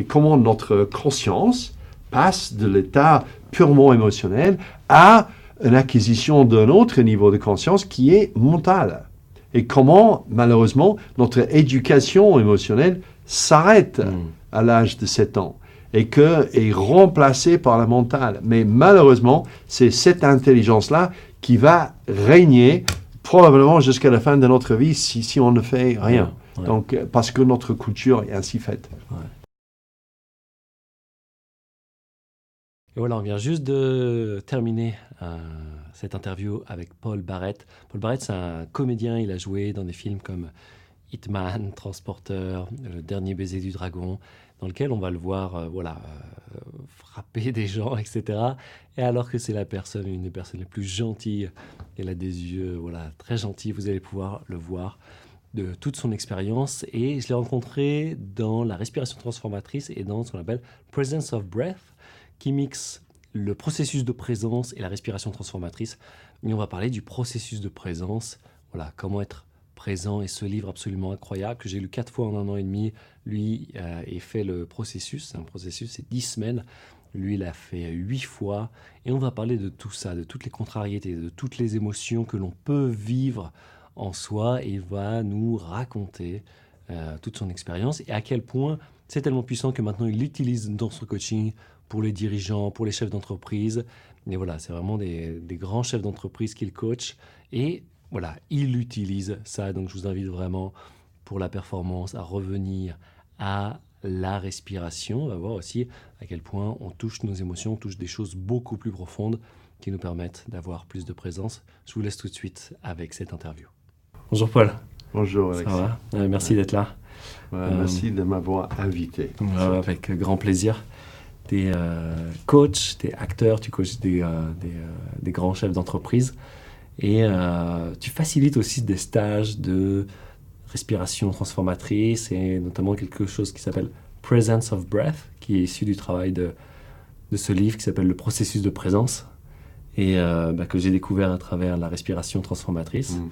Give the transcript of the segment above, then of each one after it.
et comment notre conscience passe de l'état purement émotionnel à une acquisition d'un autre niveau de conscience qui est mental. Et comment, malheureusement, notre éducation émotionnelle s'arrête Mm. à l'âge de 7 ans et que est remplacée par la mentale. Mais malheureusement, c'est cette intelligence-là qui va régner probablement jusqu'à la fin de notre vie si, si on ne fait rien. Ouais. Donc, parce que notre culture est ainsi faite. Et voilà, on vient juste de terminer euh, cette interview avec Paul Barrett. Paul Barrett, c'est un comédien, il a joué dans des films comme Hitman, Transporteur, Le Dernier Baiser du Dragon, dans lequel on va le voir euh, voilà, euh, frapper des gens, etc. Et alors que c'est la personne, une des personnes les plus gentilles, elle a des yeux voilà, très gentils, vous allez pouvoir le voir de toute son expérience. Et je l'ai rencontré dans la respiration transformatrice et dans ce qu'on appelle Presence of Breath qui mixe le processus de présence et la respiration transformatrice. Et on va parler du processus de présence. Voilà, comment être présent et ce livre absolument incroyable que j'ai lu quatre fois en un an et demi. Lui euh, fait le processus. C'est un processus, c'est dix semaines. Lui, il fait huit fois. Et on va parler de tout ça, de toutes les contrariétés, de toutes les émotions que l'on peut vivre en soi. Et il va nous raconter euh, toute son expérience et à quel point c'est tellement puissant que maintenant il l'utilise dans son coaching pour les dirigeants, pour les chefs d'entreprise. Et voilà, c'est vraiment des, des grands chefs d'entreprise qu'il coach. Et voilà, il utilise ça. Donc je vous invite vraiment pour la performance à revenir à la respiration. On va voir aussi à quel point on touche nos émotions, on touche des choses beaucoup plus profondes qui nous permettent d'avoir plus de présence. Je vous laisse tout de suite avec cette interview. Bonjour Paul. Bonjour Ça Alexis. va? Euh, Merci d'être là. Ouais, Euh, Merci de m'avoir invité. Avec grand plaisir. Tu es coach, tu es acteur, tu coaches des, euh, euh, des grands chefs d'entreprise et euh, tu facilites aussi des stages de respiration transformatrice et notamment quelque chose qui s'appelle Presence of Breath, qui est issu du travail de, de ce livre qui s'appelle Le processus de présence et euh, bah, que j'ai découvert à travers la respiration transformatrice Mm.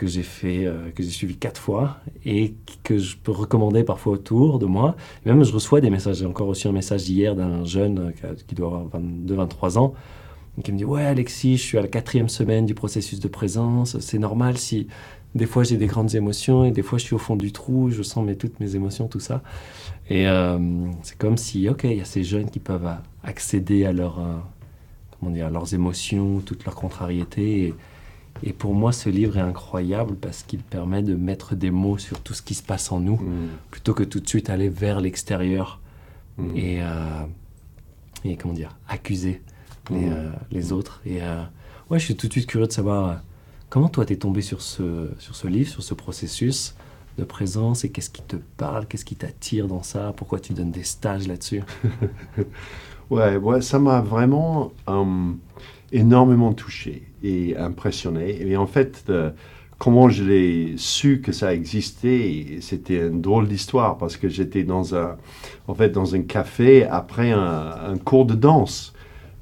Que j'ai fait, euh, que j'ai suivi quatre fois et que je peux recommander parfois autour de moi. Même je reçois des messages. J'ai encore reçu un message hier d'un jeune euh, qui, doit avoir 22-23 ans qui me dit Ouais, Alexis, je suis à la quatrième semaine du processus de présence. C'est normal si des fois j'ai des grandes émotions et des fois je suis au fond du trou, je sens mes, toutes mes émotions, tout ça. Et euh, c'est comme si, ok, il y a ces jeunes qui peuvent accéder à, leur, comment dire, leurs émotions, toutes leurs contrariétés. Et pour moi, ce livre est incroyable parce qu'il permet de mettre des mots sur tout ce qui se passe en nous, Mm. plutôt que tout de suite aller vers l'extérieur Mm. et, euh, et comment dire, accuser les, Mm. euh, les autres. Et euh, ouais, je suis tout de suite curieux de savoir euh, comment toi t'es tombé sur ce, sur ce livre, sur ce processus de présence et qu'est-ce qui te parle, qu'est-ce qui t'attire dans ça, pourquoi tu donnes des stages là-dessus? Ouais, ouais, ça m'a vraiment énormément touché et impressionné. Et en fait, euh, comment je l'ai su que ça existait, c'était une drôle d'histoire parce que j'étais dans un, en fait, dans un café après un, cours de danse,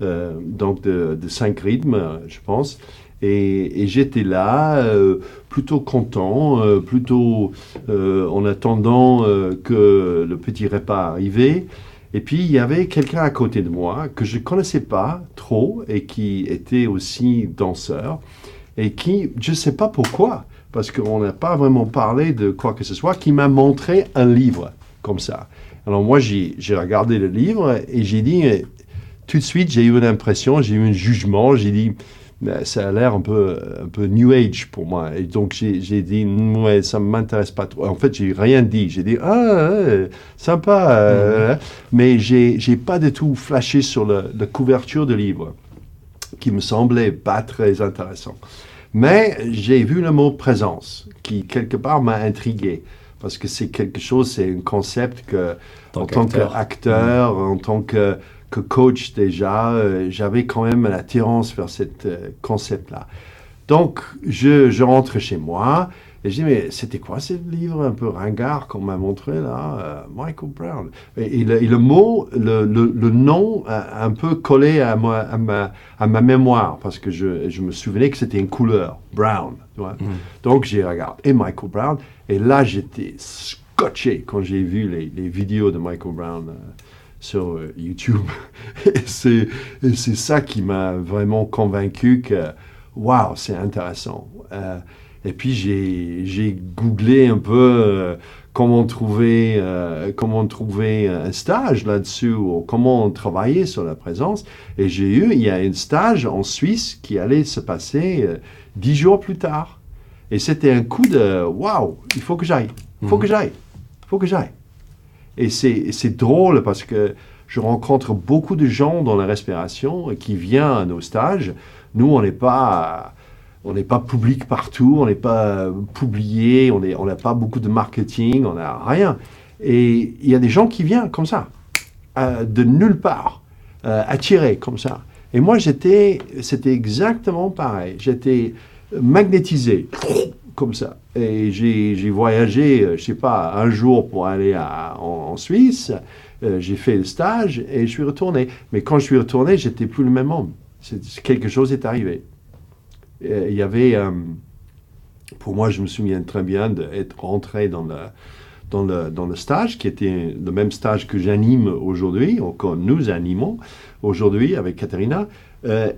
euh, donc de, cinq rythmes, je pense. Et, j'étais là, euh, plutôt content, plutôt en attendant que le petit repas arrivait. Et puis, il y avait quelqu'un à côté de moi que je ne connaissais pas trop et qui était aussi danseur et qui, je ne sais pas pourquoi, parce qu'on n'a pas vraiment parlé de quoi que ce soit, qui m'a montré un livre comme ça. Alors moi, j'ai regardé le livre et j'ai dit, euh, tout de suite, j'ai eu une impression, j'ai eu un jugement, j'ai dit, ça a l'air un peu, un peu New Age pour moi. Et donc, j'ai dit, ouais, ça ne m'intéresse pas trop. En fait, j'ai rien dit. J'ai dit, ah, ouais, sympa. euh, Mais j'ai pas du tout flashé sur le- la couverture du livre, qui me semblait pas très intéressant. Mais j'ai vu le mot présence, qui quelque part m'a intrigué. Parce que c'est quelque chose, c'est un concept que, Tant en tant qu'acteur, en tant que, que coach déjà, euh, j'avais quand même une attirance vers ce concept-là. Donc, je, je rentre chez moi et je dis, mais c'était quoi ce livre un peu ringard qu'on m'a montré là euh, Michael Brown? Et, et le, et le mot, le, le, le nom, a un peu collé à ma, à ma, à ma mémoire parce que je, je me souvenais que c'était une couleur, brown. tu vois. Donc, j'ai regardé Michael Brown et là, j'étais scotché quand j'ai vu les, les, vidéos de Michael Brown euh, sur euh, YouTube. et c'est ça qui m'a vraiment convaincu que, waouh, c'est intéressant. Euh, et puis j'ai googlé un peu comment trouver, comment trouver un stage là-dessus, ou comment travailler sur la présence. Et j'ai eu, il y a un stage en Suisse qui allait se passer dix jours plus tard. Et c'était un coup de waouh, il faut que j'aille, il faut mhm. que j'aille, il faut que j'aille. Et c'est drôle parce que je rencontre beaucoup de gens dans la respiration qui viennent à nos stages. Nous, on n'est pas, on n'est pas public partout, on n'est pas publié, on n'a pas beaucoup de marketing, on n'a rien. Et il y a des gens qui viennent comme ça, euh, de nulle part, euh, attirés comme ça. Et moi, j'étais, c'était exactement pareil. J'étais magnétisé, comme ça. Et j'ai voyagé, euh, je sais pas, un jour pour aller en, Suisse. Euh, j'ai fait le stage et je suis retourné. Mais quand je suis retourné, j'étais plus le même homme. Quelque chose est arrivé. Il y avait, euh, pour moi, je me souviens très bien d'être rentré dans le, dans le, dans le stage, qui était le même stage que j'anime aujourd'hui, que nous animons aujourd'hui avec Katharina.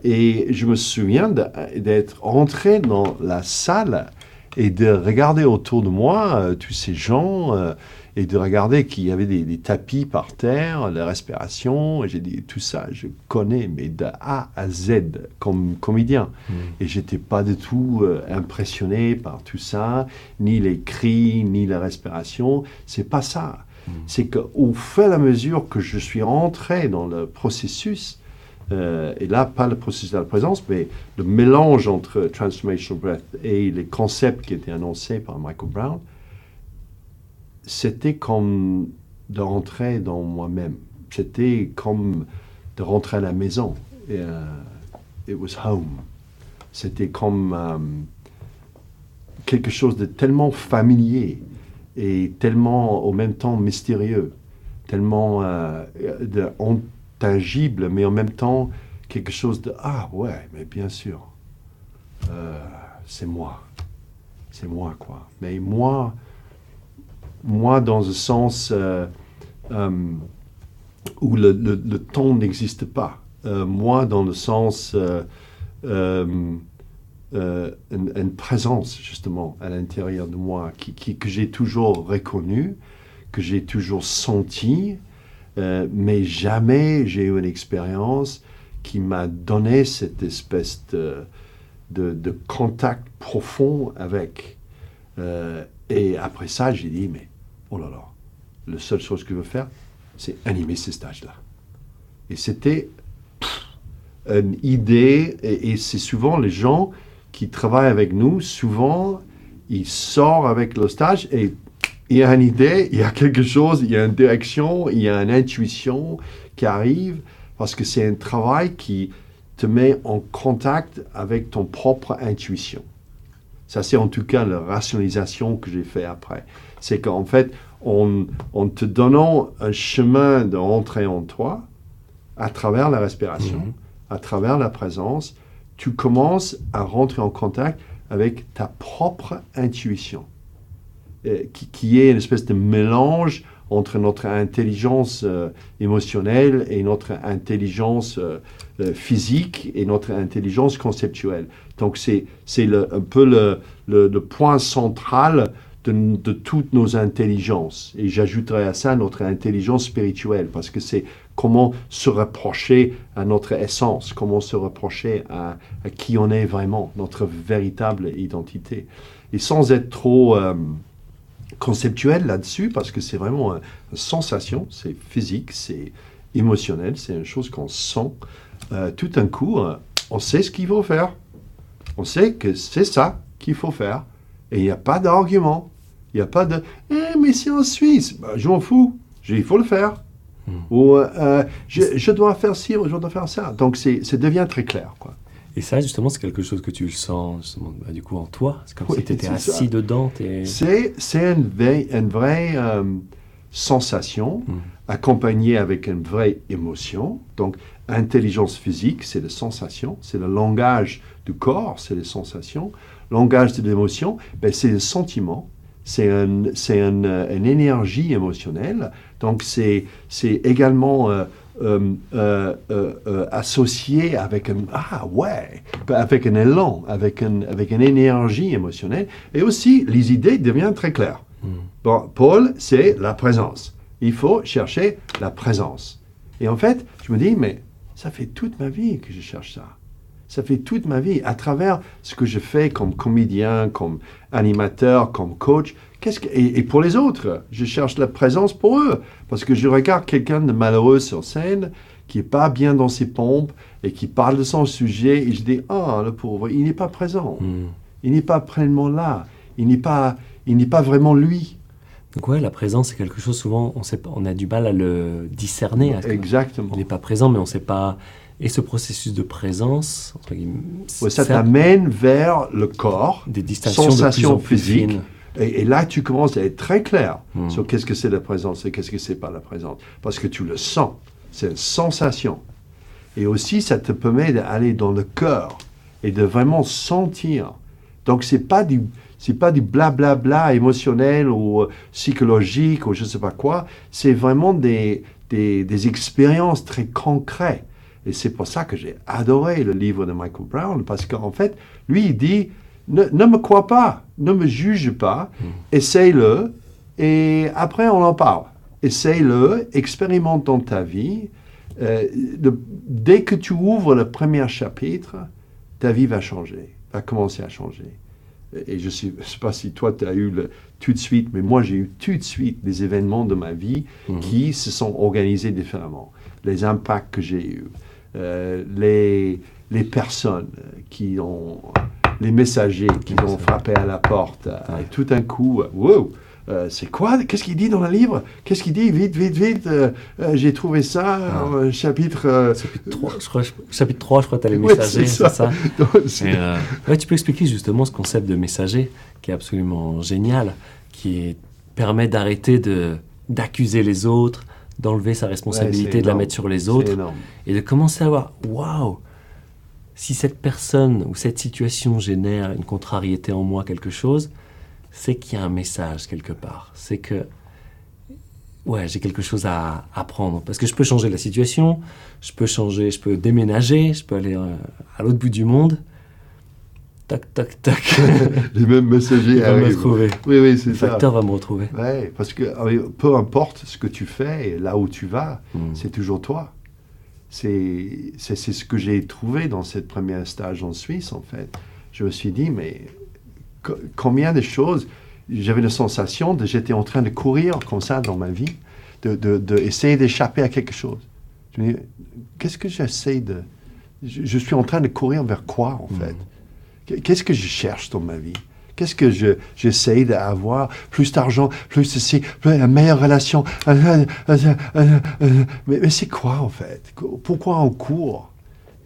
Et je me souviens d'être entré dans la salle et de regarder autour de moi euh, tous ces gens euh, et de regarder qu'il y avait des, tapis par terre, la respiration. Et j'ai dit tout ça, je connais, mais de A à Z comme comédien. Mm. Et j'étais pas du tout impressionné par tout ça, ni les cris, ni la respiration. C'est pas ça. Mm. C'est qu'au fur et à mesure que je suis rentré dans le processus, euh, et là, pas le processus de la présence, mais le mélange entre Transformational Breath et les concepts qui étaient annoncés par Michael Brown, c'était comme de rentrer dans moi-même. C'était comme de rentrer à la maison. Et, uh, it was home. C'était comme euh, quelque chose de tellement familier et tellement au même temps mystérieux, tellement euh, de, tangible, mais en même temps quelque chose de ah ouais, mais bien sûr, euh, c'est moi, c'est moi quoi. Mais moi, moi dans le sens euh, euh, où le, le, temps n'existe pas. moi dans le sens une, présence justement à l'intérieur de moi qui, qui que j'ai toujours reconnu, que j'ai toujours senti euh, mais jamais j'ai eu une expérience qui m'a donné cette espèce de, contact profond avec. Euh, et après ça, j'ai dit, mais oh là là, la seule chose que je veux faire, c'est animer ces stages-là. Et c'était une idée, et, et c'est souvent les gens qui travaillent avec nous, souvent, ils sortent avec le stage et il y a une idée, il y a quelque chose, il y a une direction, il y a une intuition qui arrive parce que c'est un travail qui te met en contact avec ton propre intuition. Ça, c'est en tout cas la rationalisation que j'ai fait après. C'est qu'en fait, en, te donnant un chemin de rentrer en toi, à travers la respiration, mhm. à travers la présence, tu commences à rentrer en contact avec ta propre intuition. Euh, qui, est une espèce de mélange entre notre intelligence euh, émotionnelle et notre intelligence euh, physique et notre intelligence conceptuelle. Donc c'est un peu le, le, point central de, de, toutes nos intelligences. Et j'ajouterais à ça notre intelligence spirituelle, parce que c'est comment se rapprocher à notre essence, comment se rapprocher à, qui on est vraiment, notre véritable identité. Et sans être trop conceptuel là-dessus parce que c'est vraiment une, sensation, c'est physique, c'est émotionnel, c'est une chose qu'on sent. Euh, tout un coup, euh, on sait ce qu'il faut faire. On sait que c'est ça qu'il faut faire. Et il n'y a pas d'argument. Il n'y a pas de eh, mais c'est en Suisse. Ben, je m'en fous. Il faut le faire. Hmm. Ou euh, je, je, dois faire ci, je dois faire ça. Donc ça devient très clair. Quoi. Et ça, justement, c'est quelque chose que tu le sens bah, du coup en toi. C'est comme si tu étais assis dedans. C'est une, une vraie euh, sensation hmm. accompagnée avec une vraie émotion. Donc, intelligence physique, c'est la sensation, c'est le langage du corps, c'est les sensations. Langage de l'émotion, ben, c'est le sentiment, c'est un, euh, une énergie émotionnelle. Donc, c'est, c'est également euh, euh, euh, euh, associé avec un ah ouais, avec un élan, avec, un, avec une énergie émotionnelle. Et aussi, les idées deviennent très claires. Bon, Paul, c'est la présence. Il faut chercher la présence. Et en fait, je me dis, mais ça fait toute ma vie que je cherche ça. Ça fait toute ma vie, à travers ce que je fais comme comédien, comme animateur, comme coach. Qu'est-ce que, et, et pour les autres, je cherche la présence pour eux. Parce que je regarde quelqu'un de malheureux sur scène, qui n'est pas bien dans ses pompes, et qui parle de son sujet, et je dis, ah, le pauvre, il n'est pas présent. Hmm. Il n'est pas pleinement là. Il n'est pas, il n'est pas vraiment lui. Donc ouais, la présence, c'est quelque chose souvent, on, sait pas, on a du mal à le discerner. à Exactement. Il n'est pas présent, mais on ne sait pas. Et ce processus de présence, entre guillemets, Ouais, ça t'amène vers le corps. des distinctions de plus sensations en plus physiques. fines. Et, et là, tu commences à être très clair Hmm. sur qu'est-ce que c'est la présence et qu'est-ce que c'est pas la présence. Parce que tu le sens. C'est une sensation. Et aussi, ça te permet d'aller dans le cœur et de vraiment sentir. Donc, c'est pas du, c'est pas du blablabla émotionnel ou euh, psychologique ou je sais pas quoi. C'est vraiment des, des, des expériences très concrètes. Et c'est pour ça que j'ai adoré le livre de Michael Brown, parce qu'en fait, lui, il dit, ne, ne me crois pas, ne me juge pas, essaye-le, et après on en parle. Essaye-le, expérimente dans ta vie. Euh, le- dès que tu ouvres le premier chapitre, ta vie va changer, va commencer à changer. Et je ne sais, pas si toi, tu as eu le, tout de suite, mais moi, j'ai eu tout de suite des événements de ma vie Mhm. qui se sont organisés différemment. Les impacts que j'ai eus, euh, les, les personnes qui ont, les messagers qui Les ont messagers. frappé à la porte, euh, et tout d'un coup, euh, wow, euh, c'est quoi Qu'est-ce qu'il dit dans le livre? Qu'est-ce qu'il dit? Vite, vite, vite, euh, euh, j'ai trouvé ça, Ah. chapitre... Chapitre 3, je crois, chapitre 3, je crois, tu as les Ouais, messagers, c'est ça. c'est ça c'est- Et, ouais, tu peux expliquer justement ce concept de messager qui est absolument génial, qui permet d'arrêter de d'accuser les autres, d'enlever sa responsabilité, de la mettre sur les autres, et de commencer à voir, waouh, si cette personne ou cette situation génère une contrariété en moi, quelque chose, c'est qu'il y a un message quelque part. C'est que, ouais, j'ai quelque chose à apprendre. Parce que je peux changer la situation, je peux changer, je peux déménager, je peux aller euh, à l'autre bout du monde. Tac, tac, tac. Les mêmes messagers Il va me arrivent. retrouver. Oui, oui, c'est ça. facteur va me retrouver. Ouais, parce que peu importe ce que tu fais et là où tu vas, Mm. c'est toujours toi. C'est ce que j'ai trouvé dans cette première stage en Suisse, en fait. Je me suis dit, mais co- combien de choses, j'avais la sensation de j'étais en train de courir comme ça dans ma vie, de, de, de essayer d'échapper à quelque chose. Je me dis, qu'est-ce que j'essaie de... Je, je suis en train de courir vers quoi, en fait? Qu- Qu'est-ce que je cherche dans ma vie? Qu'est-ce que je, j'essaie d'avoir? Plus d'argent, plus ceci, plus une meilleure relation. Euh, euh, euh, Mais, mais c'est quoi en fait? Qu- Pourquoi on court?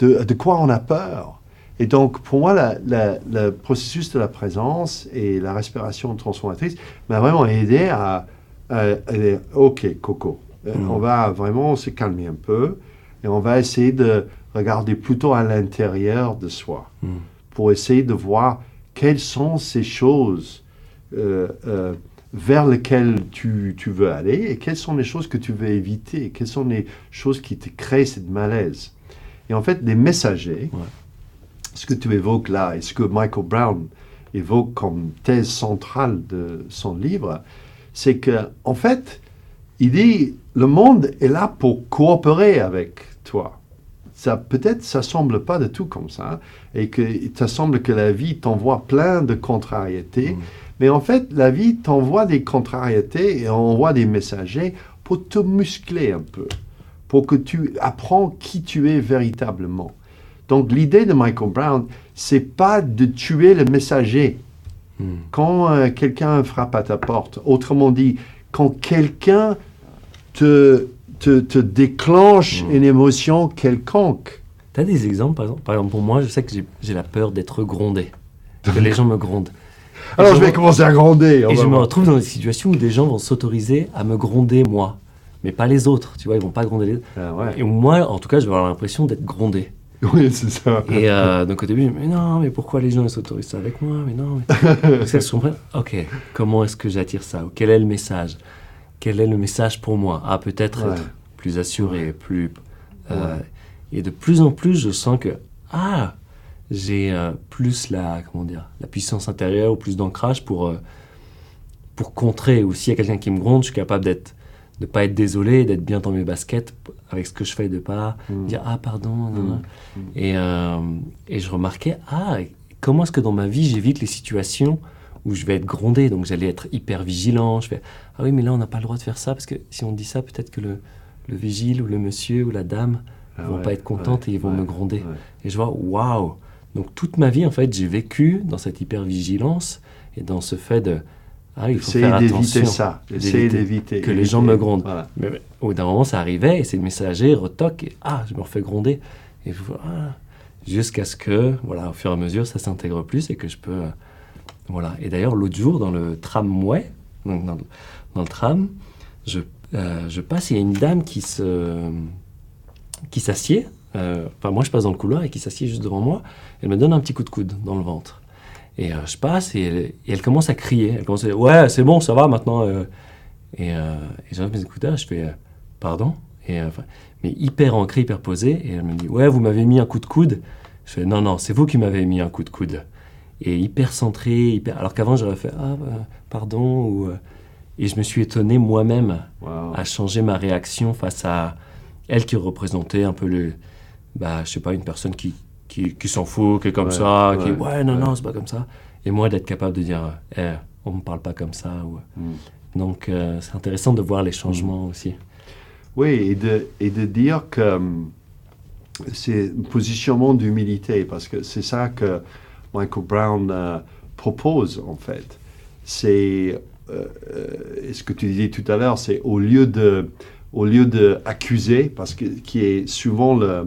De, de quoi on a peur? Et donc pour moi, la- la- le processus de la présence et la respiration transformatrice m'a vraiment aidé à, à- à dire, OK, Coco, Mm. on va vraiment se calmer un peu et on va essayer de regarder plutôt à l'intérieur de soi Mm. pour essayer de voir quelles sont ces choses euh, euh, vers lesquelles tu, tu veux aller et quelles sont les choses que tu veux éviter, quelles sont les choses qui te créent cette malaise? Et en fait, les messagers, Ouais. ce que tu évoques là et ce que Michael Brown évoque comme thèse centrale de son livre, c'est que en fait, il dit le monde est là pour coopérer avec toi. Ça peut-être ça semble pas de tout comme ça et que ça semble que la vie t'envoie plein de contrariétés, Mm. mais en fait la vie t'envoie des contrariétés et envoie des messagers pour te muscler un peu, pour que tu apprends qui tu es véritablement. Donc l'idée de Michael Brown, c'est pas de tuer le messager Mm. quand euh, quelqu'un frappe à ta porte. Autrement dit, quand quelqu'un te, te, te déclenche Mm. une émotion quelconque. Tu as des exemples, par exemple? Par exemple, pour moi, je sais que j'ai- la peur d'être grondé, que les gens me grondent. Et Alors je je vais me- commencer à gronder. on Et je me retrouve dans des situations où des gens vont s'autoriser à me gronder moi, mais pas les autres. Tu vois, ils vont pas gronder les autres. Ah ouais. Et moi, en tout cas, je vais avoir l'impression d'être grondé. Oui, c'est ça. Et euh, donc au début, mais non, mais pourquoi les gens s'autorisent ça avec moi? Mais non, mais... ça, je comprends. Ok, comment est-ce que j'attire ça? Quel est le message? Quel est le message pour moi Ah, peut-être être plus assuré, plus... Euh, et de plus en plus, je sens que, ah, j'ai euh, plus la, comment dire, la puissance intérieure ou plus d'ancrage pour, pour contrer. Ou s'il y a quelqu'un qui me gronde, je suis capable d'être de pas être désolé, d'être bien dans mes baskets avec ce que je fais, de pas mm. dire ah pardon. Mm. Mm. Et, euh, et, je remarquais ah comment est-ce que dans ma vie j'évite les situations où je vais être grondé, donc j'allais être hyper vigilant. Je fais ah oui mais là on n'a pas le droit de faire ça parce que si on dit ça peut-être que le, le vigile ou le monsieur ou la dame ah vont pas être contentes et ils vont me gronder. Et je vois waouh donc toute ma vie en fait j'ai vécu dans cette hyper vigilance et dans ce fait de ah, il faut faire attention. ça. Essayer d'éviter. Que les gens me grondent. Mais, au bout d'un moment, ça arrivait et c'est le messager retoque et ah, je me refais gronder. Et ah, jusqu'à ce que, voilà, au fur et à mesure, ça s'intègre plus et que je peux. Voilà. Et d'ailleurs, l'autre jour, dans le tramway, donc dans, le tram, je, euh, je passe, il y a une dame qui se qui s'assied. Euh, enfin, moi, je passe dans le couloir et qui s'assied juste devant moi. Elle me donne un petit coup de coude dans le ventre. Et euh, je passe et elle, commence à crier. Elle commence à dire Ouais, c'est bon, ça va maintenant. Euh. Et, et j'enlève mes écouteurs, je fais Pardon et, Mais hyper ancré, hyper posé. Et elle me dit Ouais, vous m'avez mis un coup de coude. Je fais Non, non, c'est vous qui m'avez mis un coup de coude. Et hyper centré, hyper... alors qu'avant j'aurais fait Ah, bah, pardon. Ou, et je me suis étonné moi-même à changer ma réaction face à elle qui représentait un peu le. Bah, je sais pas, une personne qui, qui, s'en fout, qui est comme ça, qui ouais, non, non, c'est pas comme ça. Et moi, d'être capable de dire, eh, on me parle pas comme ça. Mm. Donc, euh, c'est intéressant de voir les changements mm. aussi. Oui, et de, et de dire que c'est un positionnement d'humilité, parce que c'est ça que Michael Brown euh, propose, en fait. C'est, euh, ce que tu disais tout à l'heure, c'est au lieu de au lieu d'accuser, parce que qui est souvent le,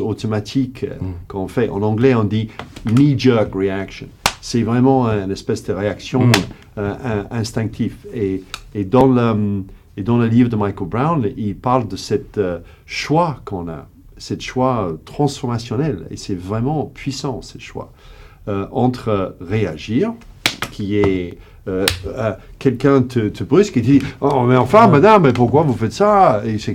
automatiques euh, mm. qu'on fait. En anglais, on dit knee-jerk reaction. C'est vraiment une espèce de réaction mm. euh, instinctive. Et, et, dans le, et dans le livre de Michael Brown, il parle de cette euh, choix qu'on a, cette choix transformationnel. Et c'est vraiment puissant, ce choix, entre réagir, qui est euh, euh, quelqu'un te, te, brusque et dit Oh, mais enfin, madame, mais pourquoi vous faites ça? etc.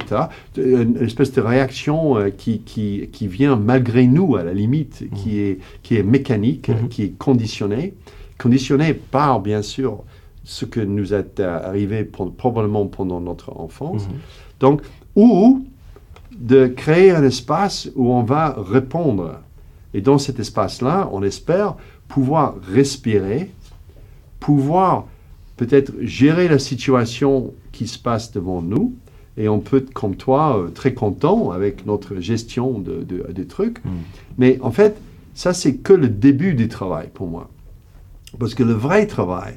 Une espèce de réaction euh, qui, qui, qui, vient malgré nous, à la limite, qui, mhm. est, qui est mécanique, mhm. qui est conditionnée, conditionnée par, bien sûr, ce que nous est arrivé probablement pendant notre enfance. Mhm. Donc, ou de créer un espace où on va répondre. Et dans cet espace-là, on espère pouvoir respirer pouvoir peut-être gérer la situation qui se passe devant nous. Et on peut être comme toi euh, très content avec notre gestion de, des trucs. Mm. Mais en fait, ça, c'est que le début du travail pour moi. Parce que le vrai travail,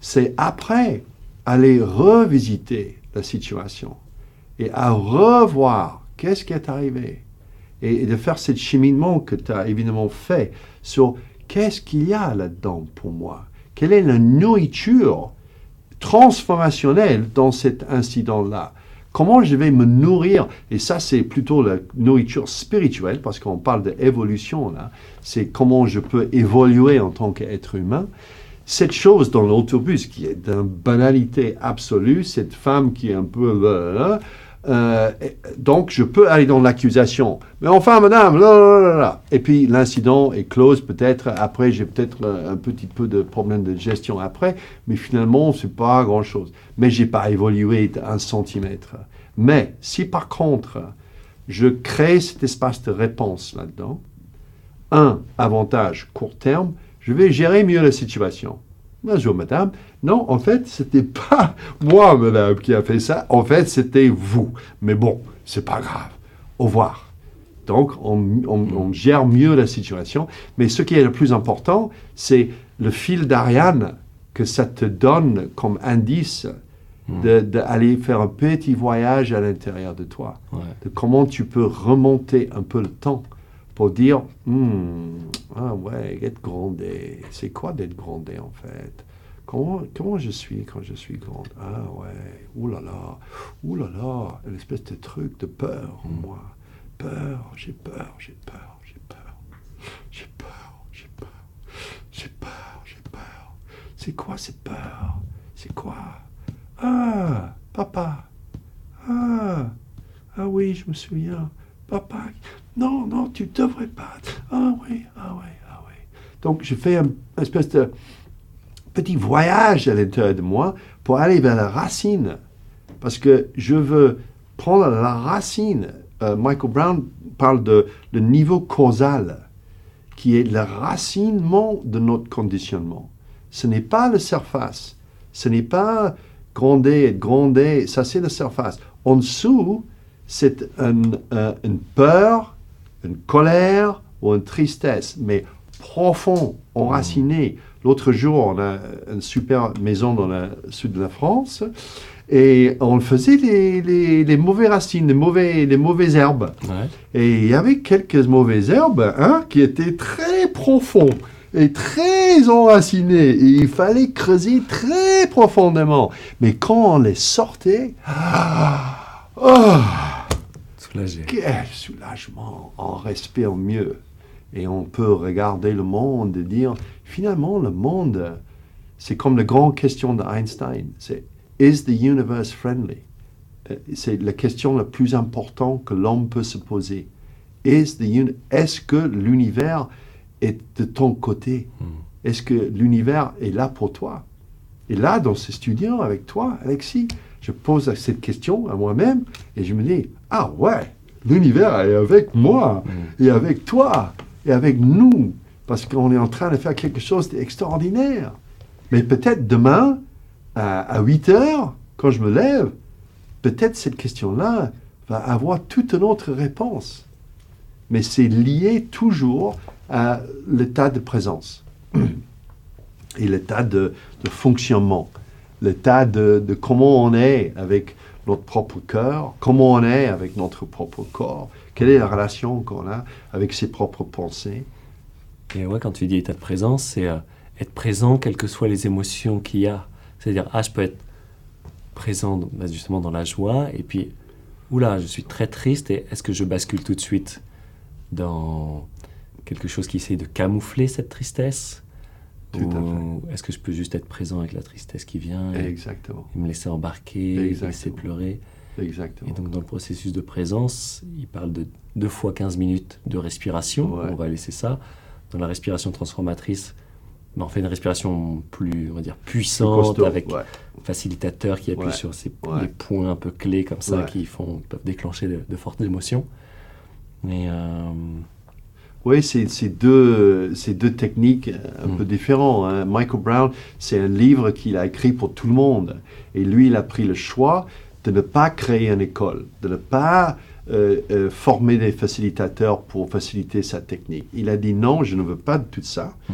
c'est après aller revisiter la situation et à revoir qu'est-ce qui est arrivé. Et, de faire ce cheminement que tu as évidemment fait sur qu'est-ce qu'il y a là-dedans pour moi? Quelle est la nourriture transformationnelle dans cet incident-là? Comment je vais me nourrir? Et ça, c'est plutôt la nourriture spirituelle, parce qu'on parle d'évolution là. C'est comment je peux évoluer en tant qu'être humain. Cette chose dans l'autobus qui est d'une banalité absolue, cette femme qui est un peu euh, donc, je peux aller dans l'accusation. Mais enfin, madame, et puis l'incident est close peut-être. Après, j'ai peut-être un petit peu de problème de gestion après, mais finalement, c'est pas grand-chose. Mais j'ai pas évolué un centimètre. Mais si par contre, je crée cet espace de réponse là-dedans, un avantage court terme, je vais gérer mieux la situation. Bonjour, madame. Non, en fait, c'était pas moi, madame, qui a fait ça. En fait, c'était vous. Mais bon, c'est pas grave. Au revoir. Donc, on, gère mieux la situation. Mais ce qui est le plus important, c'est le fil d'Ariane que ça te donne comme indice hmm. d'aller faire un petit voyage à l'intérieur de toi. De comment tu peux remonter un peu le temps pour dire hmm, Ah ouais, être grondé. C'est quoi d'être grondé en fait? Comment, comment je suis quand je suis grande? Ah ouais, oulala, oulala, une espèce de truc de peur en moi. peur, j'ai peur, j'ai peur, j'ai peur, j'ai peur, j'ai peur, j'ai peur, j'ai peur. C'est quoi cette peur? C'est quoi? Ah, papa. Ah, ah oui, je me souviens. Papa, non, non, tu devrais pas. Ah oui, ah oui, ah oui. Donc, je fais un espèce de petit voyage à l'intérieur de moi pour aller vers la racine. Parce que je veux prendre la racine. Euh, Michael Brown parle de le niveau causal, qui est le racinement de notre conditionnement. Ce n'est pas la surface. Ce n'est pas gronder, gronder. Ça, c'est la surface. En dessous, c'est une peur, une colère ou une tristesse, mais profond, enraciné. L'autre jour, on a une super maison dans le sud de la France et on faisait les, les, les mauvais racines, les, mauvais, les mauvaises herbes. Ouais. Et il y avait quelques mauvaises herbes hein, qui étaient très profonds et très enracinés. Et il fallait creuser très profondément. Mais quand on les sortait, ah, ah, Soulagé. quel soulagement, on respire mieux. Et on peut regarder le monde et dire, finalement, le monde, c'est comme la grande question d'Einstein. C'est, is the universe friendly? Euh, C'est la question la plus importante que l'homme peut se poser. Is the Est-ce que l'univers est de ton côté? Est-ce que l'univers est là pour toi? Et là, dans ce studio, avec toi, Alexis, je pose cette question à moi-même et je me dis, ah ouais, l'univers est avec moi et avec toi et avec nous, parce qu'on est en train de faire quelque chose d'extraordinaire. Mais peut-être demain, à, à 8 heures, quand je me lève, peut-être cette question-là va avoir toute une autre réponse. Mais c'est lié toujours à l'état de présence et l'état de, de fonctionnement, l'état de, de comment on est avec notre propre cœur, comment on est avec notre propre corps, quelle est la relation qu'on a avec ses propres pensées. Et ouais, quand tu dis état de présence, c'est euh, être présent quelles que soient les émotions qu'il y a. C'est-à-dire, ah, je peux être présent bah, justement dans la joie, et puis, oula, je suis très triste, et est-ce que je bascule tout de suite dans quelque chose qui essaie de camoufler cette tristesse? Ou est-ce que je peux juste être présent avec la tristesse qui vient et, Exactement, et me laisser embarquer, me laisser Exactement. pleurer? Exactement. Et donc, dans le processus de présence, il parle de deux fois 15 minutes de respiration. Ouais. On va laisser ça. Dans la respiration transformatrice, ben, on fait une respiration plus, on va dire, puissante, Costaud, avec ouais. facilitateur qui appuie Ouais. sur ces, les points un peu clés comme ça qui font, peuvent déclencher de, de fortes émotions. Mais euh, Oui, c'est deux, deux techniques euh, un Mm. peu différentes. hein. Michael Brown, c'est un livre qu'il a écrit pour tout le monde. Et lui, il a pris le choix de ne pas créer une école, de ne pas euh, euh, former des facilitateurs pour faciliter sa technique. Il a dit non, je ne veux pas de tout ça. Mm.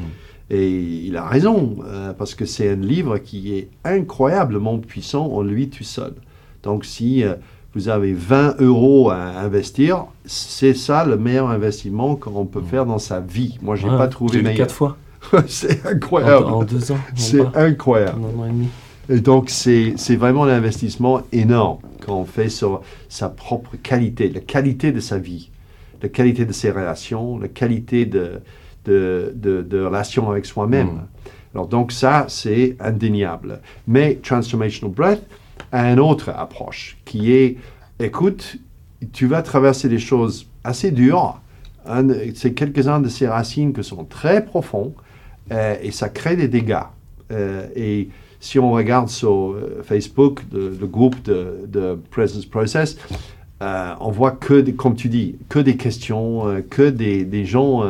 Et il a raison, euh, parce que c'est un livre qui est incroyablement puissant en lui tout seul. Donc si vous avez 20 euros à investir, c'est ça le meilleur investissement qu'on peut faire dans sa vie. Moi, j'ai ouais, pas trouvé meilleur. quatre fois c'est incroyable. en deux ans. C'est incroyable. En un an et demi. Et donc, c'est vraiment un investissement énorme quand on fait sur sa propre qualité, la qualité de sa vie, la qualité de ses relations, la qualité de, de, de, de relation avec soi-même. Mm. Alors, donc, ça, c'est indéniable. Mais Transformational Breath a une autre approche qui est, écoute, tu vas traverser des choses assez dures. C'est quelques-uns de ces racines qui sont très profonds euh, et ça crée des dégâts. Euh, et si on regarde sur euh, Facebook le, groupe de, Presence Process, on voit que, comme tu dis, que des questions, que des, gens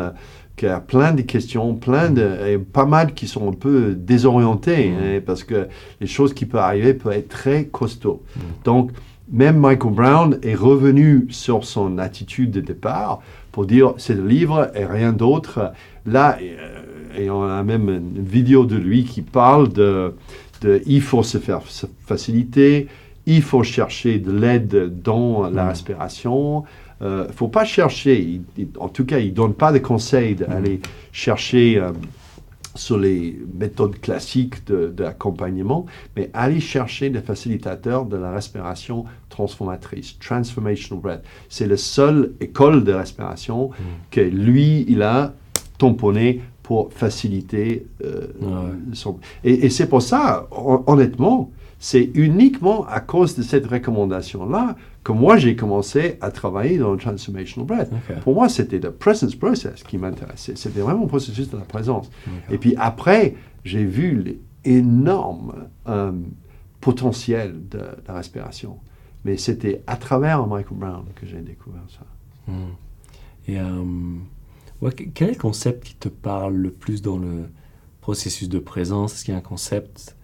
qui ont plein de questions, plein de, et pas mal qui sont un peu désorientés, Mm. hein, parce que les choses qui peuvent arriver peuvent être très costauds. Donc, même Michael Brown est revenu sur son attitude de départ pour dire c'est le livre et rien d'autre. Là, euh, et on a même une vidéo de lui qui parle de, de il faut se faire faciliter, il faut chercher de l'aide dans la respiration. Il ne faut pas chercher, il- il- en tout cas, il ne donne pas de conseils d'aller chercher euh, sur les méthodes classiques d'accompagnement, mais aller chercher des facilitateurs de la respiration transformatrice, transformational breath. C'est la seule école de respiration mm. que lui, il a tamponné pour faciliter euh, son... Et, et c'est pour ça, honnêtement, c'est uniquement à cause de cette recommandation-là que moi j'ai commencé à travailler dans le Transformational Breath. Pour moi, c'était le presence process qui m'intéressait. C'était vraiment le processus de la présence. Et puis après, j'ai vu l'énorme euh, potentiel de la respiration. Mais c'était à travers Michael Brown que j'ai découvert ça. Hmm. Et euh, quel est le concept qui te parle le plus dans le processus de présence? Est-ce qu'il y a un concept?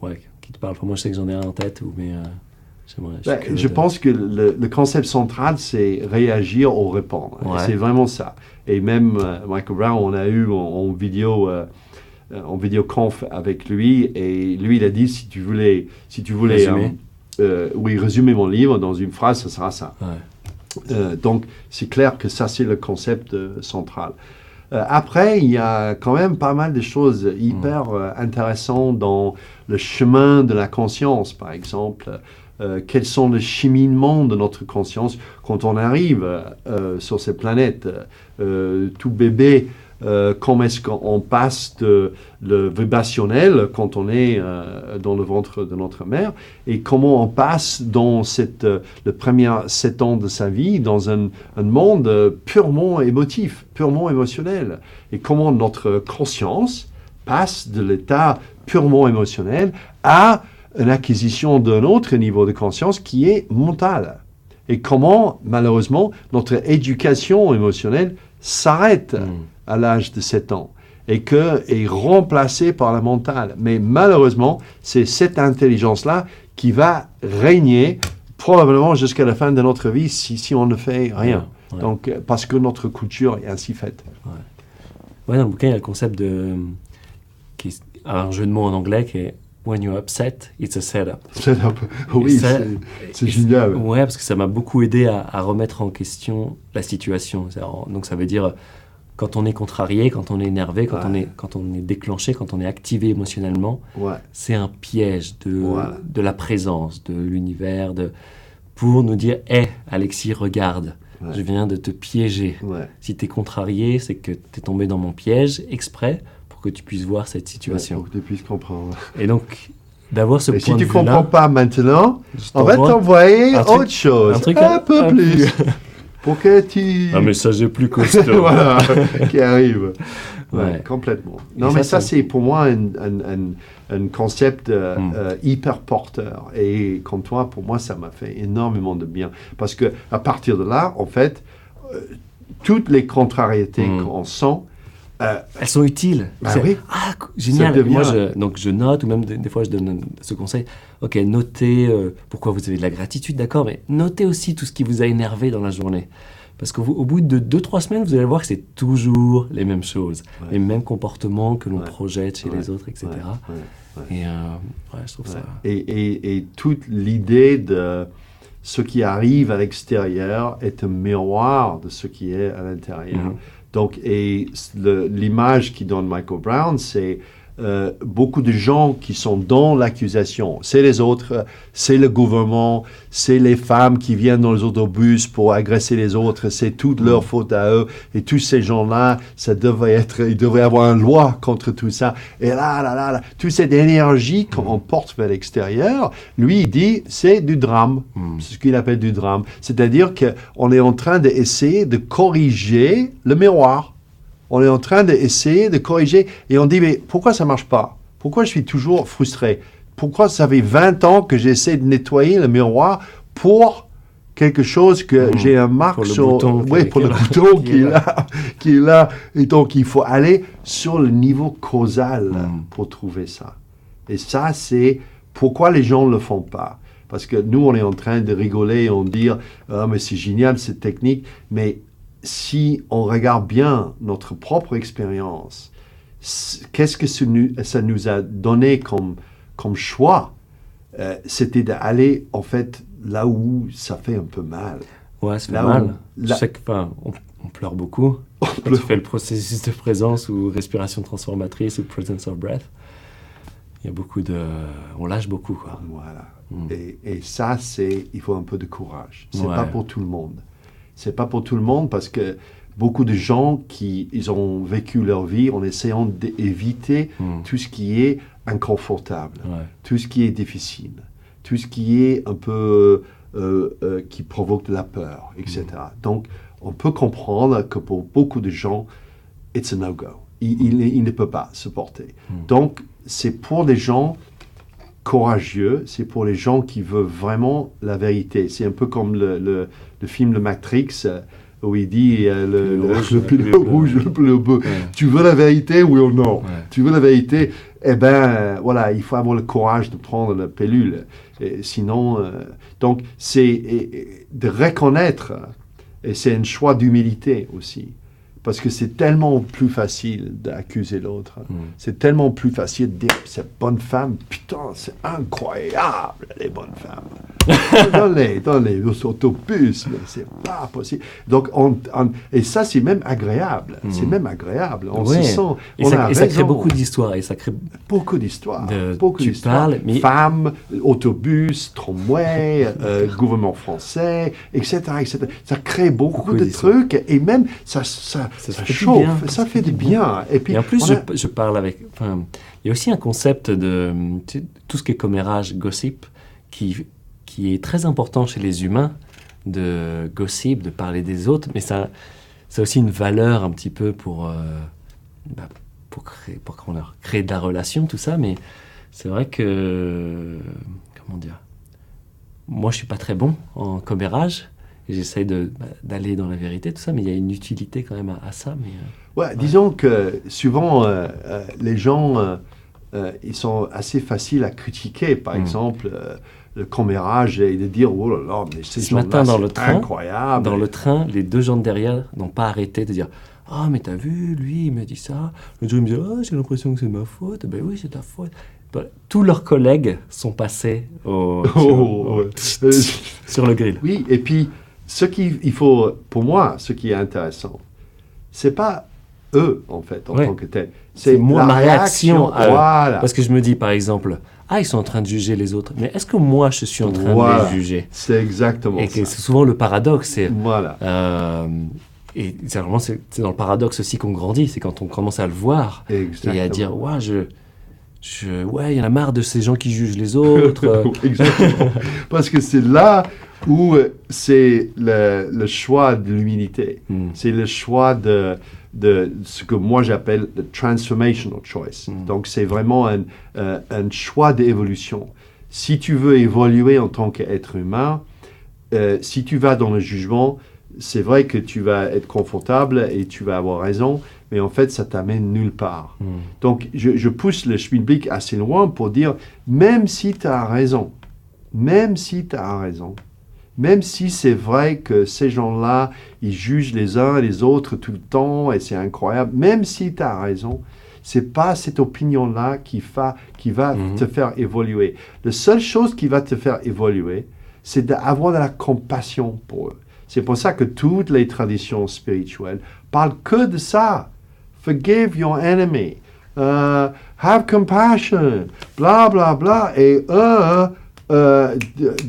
Ouais, qui te parle Pour moi, je sais que j'en ai un en tête, mais euh, ben, je pense que le, concept central, c'est réagir ou répondre. C'est vraiment ça. Et même euh, Michael Brown, on a eu en, vidéo, euh, en vidéoconf avec lui, et lui, il a dit si tu voulais, si tu voulais, résumer. oui, résumer mon livre dans une phrase, ce sera ça. donc, c'est clair que ça, c'est le concept central. Euh, après, il y a quand même pas mal de choses hyper euh, intéressantes dans le chemin de la conscience, par exemple. Euh, quels sont les cheminements de notre conscience quand on arrive sur cette planète Tout bébé euh, comment est-ce qu'on passe de le vibrationnel quand on est euh, dans le ventre de notre mère et comment on passe dans cette, euh, le premier sept ans de sa vie dans un, un monde purement émotif, purement émotionnel et comment notre conscience passe de l'état purement émotionnel à une acquisition d'un autre niveau de conscience qui est mental. Et comment, malheureusement, notre éducation émotionnelle s'arrête. Hmm à l'âge de 7 ans et que est remplacé par la mentale. Mais malheureusement, c'est cette intelligence-là qui va régner probablement jusqu'à la fin de notre vie si, si on ne fait rien. Donc, parce que notre culture est ainsi faite. Ouais. dans le bouquin, il y a le concept de. Qui, un jeu de mots en anglais qui est When you're upset, it's a setup. Setup, oui, c'est génial. Ouais, parce que ça m'a beaucoup aidé à, à, remettre en question la situation. Donc, ça veut dire quand on est contrarié, quand on est énervé, quand, on, est, quand on est déclenché, quand on est activé émotionnellement, c'est un piège de, de la présence, de l'univers, de, pour nous dire Hé, Alexis, regarde, je viens de te piéger. Si tu es contrarié, c'est que tu es tombé dans mon piège exprès pour que tu puisses voir cette situation. pour que tu puisses comprendre. Et donc, d'avoir ce point si de vue. Si tu comprends pas maintenant, on va t'envoyer autre chose, un, truc un, peu plus. pour que tu... Un messager plus costaud. voilà, qui arrive. Ouais, Complètement. Non, mais ça, c'est pour moi un, un, un, concept euh, hmm. euh, hyper porteur. Et comme toi, pour moi, ça m'a fait énormément de bien. Parce que à partir de là, en fait, euh, toutes les contrariétés hmm. qu'on sent, elles sont utiles. Bah oui. Ah, génial. Moi, je, donc, je note, ou même des, fois, je donne ce conseil. Ok, notez pourquoi vous avez de la gratitude, d'accord, mais notez aussi tout ce qui vous a énervé dans la journée. Parce qu'au bout de 2-3 semaines, vous allez voir que c'est toujours les mêmes choses, les mêmes comportements que l'on projette chez les autres, etc. Et euh, je trouve ça. Et, et, et toute l'idée de ce qui arrive à l'extérieur est un miroir de ce qui est à l'intérieur. Mm-hmm. Donc, et l'image qui donne Michael Brown, c'est euh, beaucoup de gens qui sont dans l'accusation. C'est les autres, c'est le gouvernement, c'est les femmes qui viennent dans les autobus pour agresser les autres, c'est toute leur faute à eux. Et tous ces gens-là, ça devrait être, il devrait y avoir une loi contre tout ça. Et là, là, là, là toute cette énergie qu'on porte vers l'extérieur, lui, il dit, c'est du drame. Hmm. C'est ce qu'il appelle du drame. C'est-à-dire qu'on est en train d'essayer de corriger le miroir on est en train d'essayer de corriger et on dit mais pourquoi ça marche pas? Pourquoi je suis toujours frustré? Pourquoi ça fait 20 ans que j'essaie de nettoyer le miroir pour quelque chose que mmh. j'ai un marque sur bouton oui, pour le bouton qui, est là, qui est là et donc il faut aller sur le niveau causal mmh. pour trouver ça. Et ça c'est pourquoi les gens ne le font pas. Parce que nous, on est en train de rigoler et on dit ah, mais c'est génial cette technique, mais si on regarde bien notre propre expérience, qu'est-ce que ça nous a donné comme, comme choix euh, C'était d'aller en fait là où ça fait un peu mal. Ouais, c'est Là, mal. on- Je là- sais que, enfin, on, on pleure beaucoup. Quand tu fais le processus de présence ou respiration transformatrice ou presence of breath, il y a beaucoup de... On lâche beaucoup, quoi. Voilà. Mm. Et, et ça, c'est, il faut un peu de courage. C'est Ouais. pas pour tout le monde. C'est pas pour tout le monde parce que beaucoup de gens qui, ils ont vécu leur vie en essayant d'éviter Mm. tout ce qui est inconfortable, Ouais. tout ce qui est difficile, tout ce qui est un peu, euh, euh, qui provoque de la peur, etc. Donc, on peut comprendre que pour beaucoup de gens, it's a no-go. Il, il- il ne peut pas se porter. Donc, c'est pour des gens courageux, c'est pour les gens qui veulent vraiment la vérité. C'est un peu comme le, le- le film de Matrix, où il dit euh, le, rouge, le bleu, bleu. rouge, le bleu bleu. Ouais. Tu veux la vérité, oui ou non? Ouais. Tu veux la vérité? Eh euh, voilà, il faut avoir le courage de prendre la pilule. Et sinon, euh, donc, c'est de reconnaître, et c'est un choix d'humilité aussi. Parce que c'est tellement plus facile d'accuser l'autre. Mm. C'est tellement plus facile de dire cette bonne femme, putain, c'est incroyable, les bonnes femmes. Donnez, donnez aux autobus, mais c'est pas possible. Donc, on, on- et ça, c'est même agréable. C'est même agréable. On Ouais. se sent. Et, on ça, a et ça crée beaucoup d'histoires. Et ça crée... Beaucoup d'histoires. Beaucoup tu d'histoires. parles, mais- Femmes, autobus, tramway, euh, gouvernement français, etc., etc. Ça crée beaucoup, Beaucoup de trucs et même ça, ça, chauffe, bien. ça fait du bien. Et puis, Et en plus, je, a- je parle avec. Enfin, il y a aussi un concept de tu sais, tout ce qui est commérage, gossip, qui, qui est très important chez les humains, de gossip, de parler des autres, mais ça, ça a aussi une valeur un petit peu pour, euh, bah, pour, créer, pour créer de la relation, tout ça, mais c'est vrai que. Comment dire Moi, je suis pas très bon en commérage. J'essaie de- bah, d'aller dans la vérité, tout ça, mais il y a une utilité quand même à, à ça. Mais, euh, Ouais, disons que souvent, euh, les gens, euh, ils sont assez faciles à critiquer. Par Mm. exemple, euh, le commérage et de dire, oh là là, mais ces Ce matin, dans c'est le train, incroyable. Dans le train, les deux gens de derrière n'ont pas arrêté de dire Ah, mais t'as vu, lui, il m'a dit ça. L'autre jour, il me dit Ah, j'ai l'impression que c'est ma faute. Ben oui, c'est ta faute. Ben, Tous leurs collègues sont passés au, sur, Oh. Euh, sur le grill. Oui, et puis, ce qu'il il faut, pour moi, ce qui est intéressant, c'est pas eux, en fait, en Ouais. tant que tel. C'est moi, ma réaction à eux. Parce que je me dis, par exemple, Ah, ils sont en train de juger les autres. Mais est-ce que moi, je suis en train Voilà. de les juger? C'est exactement Et ça. c'est souvent le paradoxe. C'est. Voilà. euh, et c'est vraiment c'est dans le paradoxe aussi qu'on grandit, c'est quand on commence à le voir Exactement. et à dire ouais je, je ouais il y en a marre de ces gens qui jugent les autres. Exactement. Parce que c'est là où euh, c'est le, le choix de l'humilité. Hmm. C'est le choix de, de ce que moi j'appelle le transformational choice. Mm. Donc c'est vraiment un, euh, un choix d'évolution. Si tu veux évoluer en tant qu'être humain, euh, si tu vas dans le jugement, c'est vrai que tu vas être confortable et tu vas avoir raison, mais en fait ça t'amène nulle part. Hmm. Donc, je, je pousse le Schmidblick assez loin pour dire, même si tu as raison, même si tu as raison, même si c'est vrai que ces gens-là, ils jugent les uns et les autres tout le temps et c'est incroyable, même si tu as raison, c'est pas cette opinion-là qui, fa- qui va Mhm. te faire évoluer. La seule chose qui va te faire évoluer, c'est d'avoir de la compassion pour eux. C'est pour ça que toutes les traditions spirituelles parlent que de ça. Forgive your enemy. Euh, have compassion. Bla, bla, bla. Et eux, euh,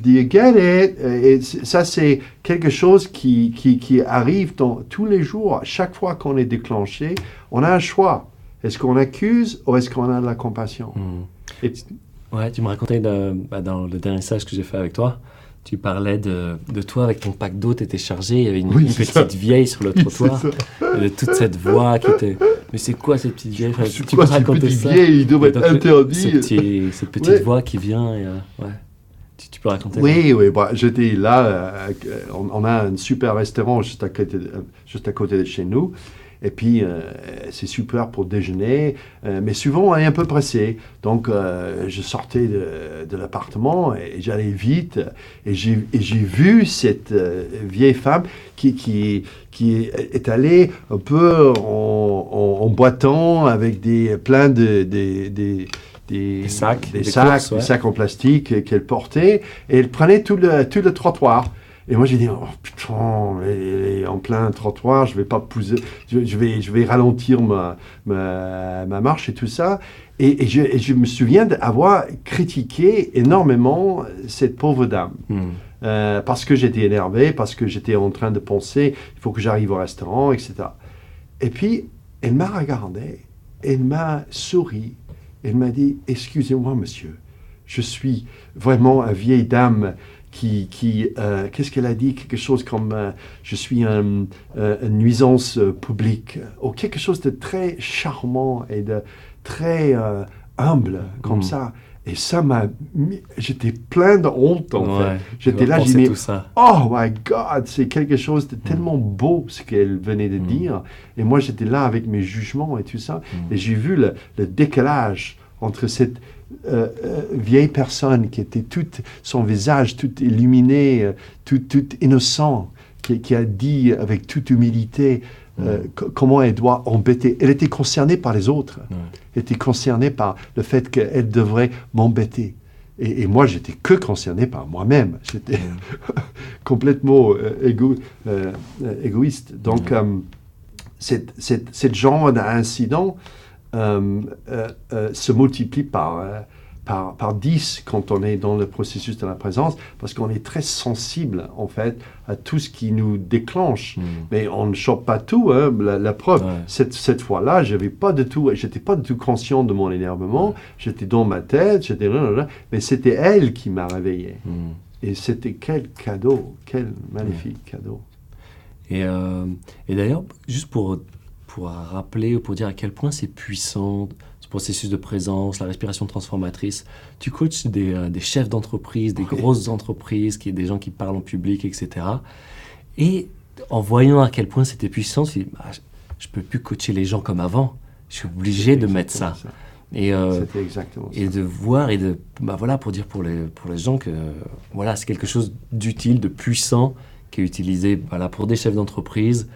you get it? Et c- ça, c'est quelque chose qui, qui, qui arrive dans, tous les jours. Chaque fois qu'on est déclenché, on a un choix. Est-ce qu'on accuse ou est-ce qu'on a de la compassion? Hmm. Et- Ouais, tu me racontais de- bah, dans le dernier stage que j'ai fait avec toi, tu parlais de, de toi avec ton pack d'eau, t'étais chargé, il y avait une, Oui, petite ça. vieille sur le Oui, trottoir, et de toute cette voix qui était. Mais c'est quoi cette petite vieille Enfin, Tu quoi peux raconter ça? vieilles? Ils doivent Et être ce petit- cette petite Ouais. voix qui vient et. euh, ouais. Tu, peux raconter Oui, oui, bah, j'étais là, euh, on, a un super restaurant juste à côté de, euh, juste à côté de chez nous. Et puis, euh, c'est super pour déjeuner, mais souvent on est un peu pressé. Donc, je sortais de, l'appartement et j'allais vite. Et j'ai vu cette vieille femme qui, qui, qui est allée un peu en, boitant avec des, plein de, des, Des sacs, des des sacs, courses, ouais. des sacs en plastique qu'elle portait. Et elle prenait tout le, tout le trottoir. Et moi, j'ai dit, oh putain, elle est en plein trottoir, je vais pas pousser, je, je vais, je vais ralentir ma, ma, ma marche et tout ça. Et, et je, et je me souviens d'avoir critiqué énormément cette pauvre dame. Hmm. Euh, parce que j'étais énervé, parce que j'étais en train de penser, il faut que j'arrive au restaurant, etc. Et puis, elle m'a regardé, elle m'a souri, elle m'a dit, excusez-moi, monsieur, je suis vraiment une vieille dame qui, qui euh, qu'est-ce qu'elle a dit? Quelque chose comme euh, je suis un, euh, une nuisance publique, ou quelque chose de très charmant et de très humble, comme Mm. ça. Et ça m'a mis, j'étais plein de honte en Ouais, fait. J'étais là, j'ai dit. Oh my God, c'est quelque chose de tellement beau ce qu'elle venait de Mm. dire. Et moi, j'étais là avec mes jugements et tout ça. Mm. Et j'ai vu le, le décalage entre cette euh, euh, vieille personne qui était toute, son visage tout illuminé, euh, tout, tout innocent, qui, qui a dit avec toute humilité euh, co- comment elle doit embêter. Elle était concernée par les autres. Ouais. Elle était concernée par le fait qu'elle devrait m'embêter. Et, et moi, j'étais que concerné par moi-même. J'étais complètement euh, égo- euh, égoïste. Donc, euh, cette, cette, cette genre d'incident se multiplie par, par, par 10 quand on est dans le processus de la présence, parce qu'on est très sensible, en fait, à tout ce qui nous déclenche. Hmm. Mais on ne chope pas tout, hein, la, la preuve. Ouais. Cette, cette fois-là, j'avais pas de tout, j'étais pas du tout conscient de mon énervement. J'étais dans ma tête, j'étais mais c'était elle qui m'a réveillé. Hmm. Et c'était quel cadeau, quel magnifique cadeau. Et, euh, et d'ailleurs, juste pour, pour rappeler, ou pour dire à quel point c'est puissant, processus de présence, la respiration transformatrice, tu coaches des, euh, des chefs d'entreprise, des Oui. grosses entreprises, qui, des gens qui parlent en public, etc. Et en voyant à quel point c'était puissant, tu te dis, Ah, je ne peux plus coacher les gens comme avant. Je suis obligé de mettre ça. Et, euh, ça. et de voir et de bah voilà pour dire pour les pour les gens que voilà c'est quelque chose d'utile de puissant qui est utilisé voilà pour des chefs d'entreprise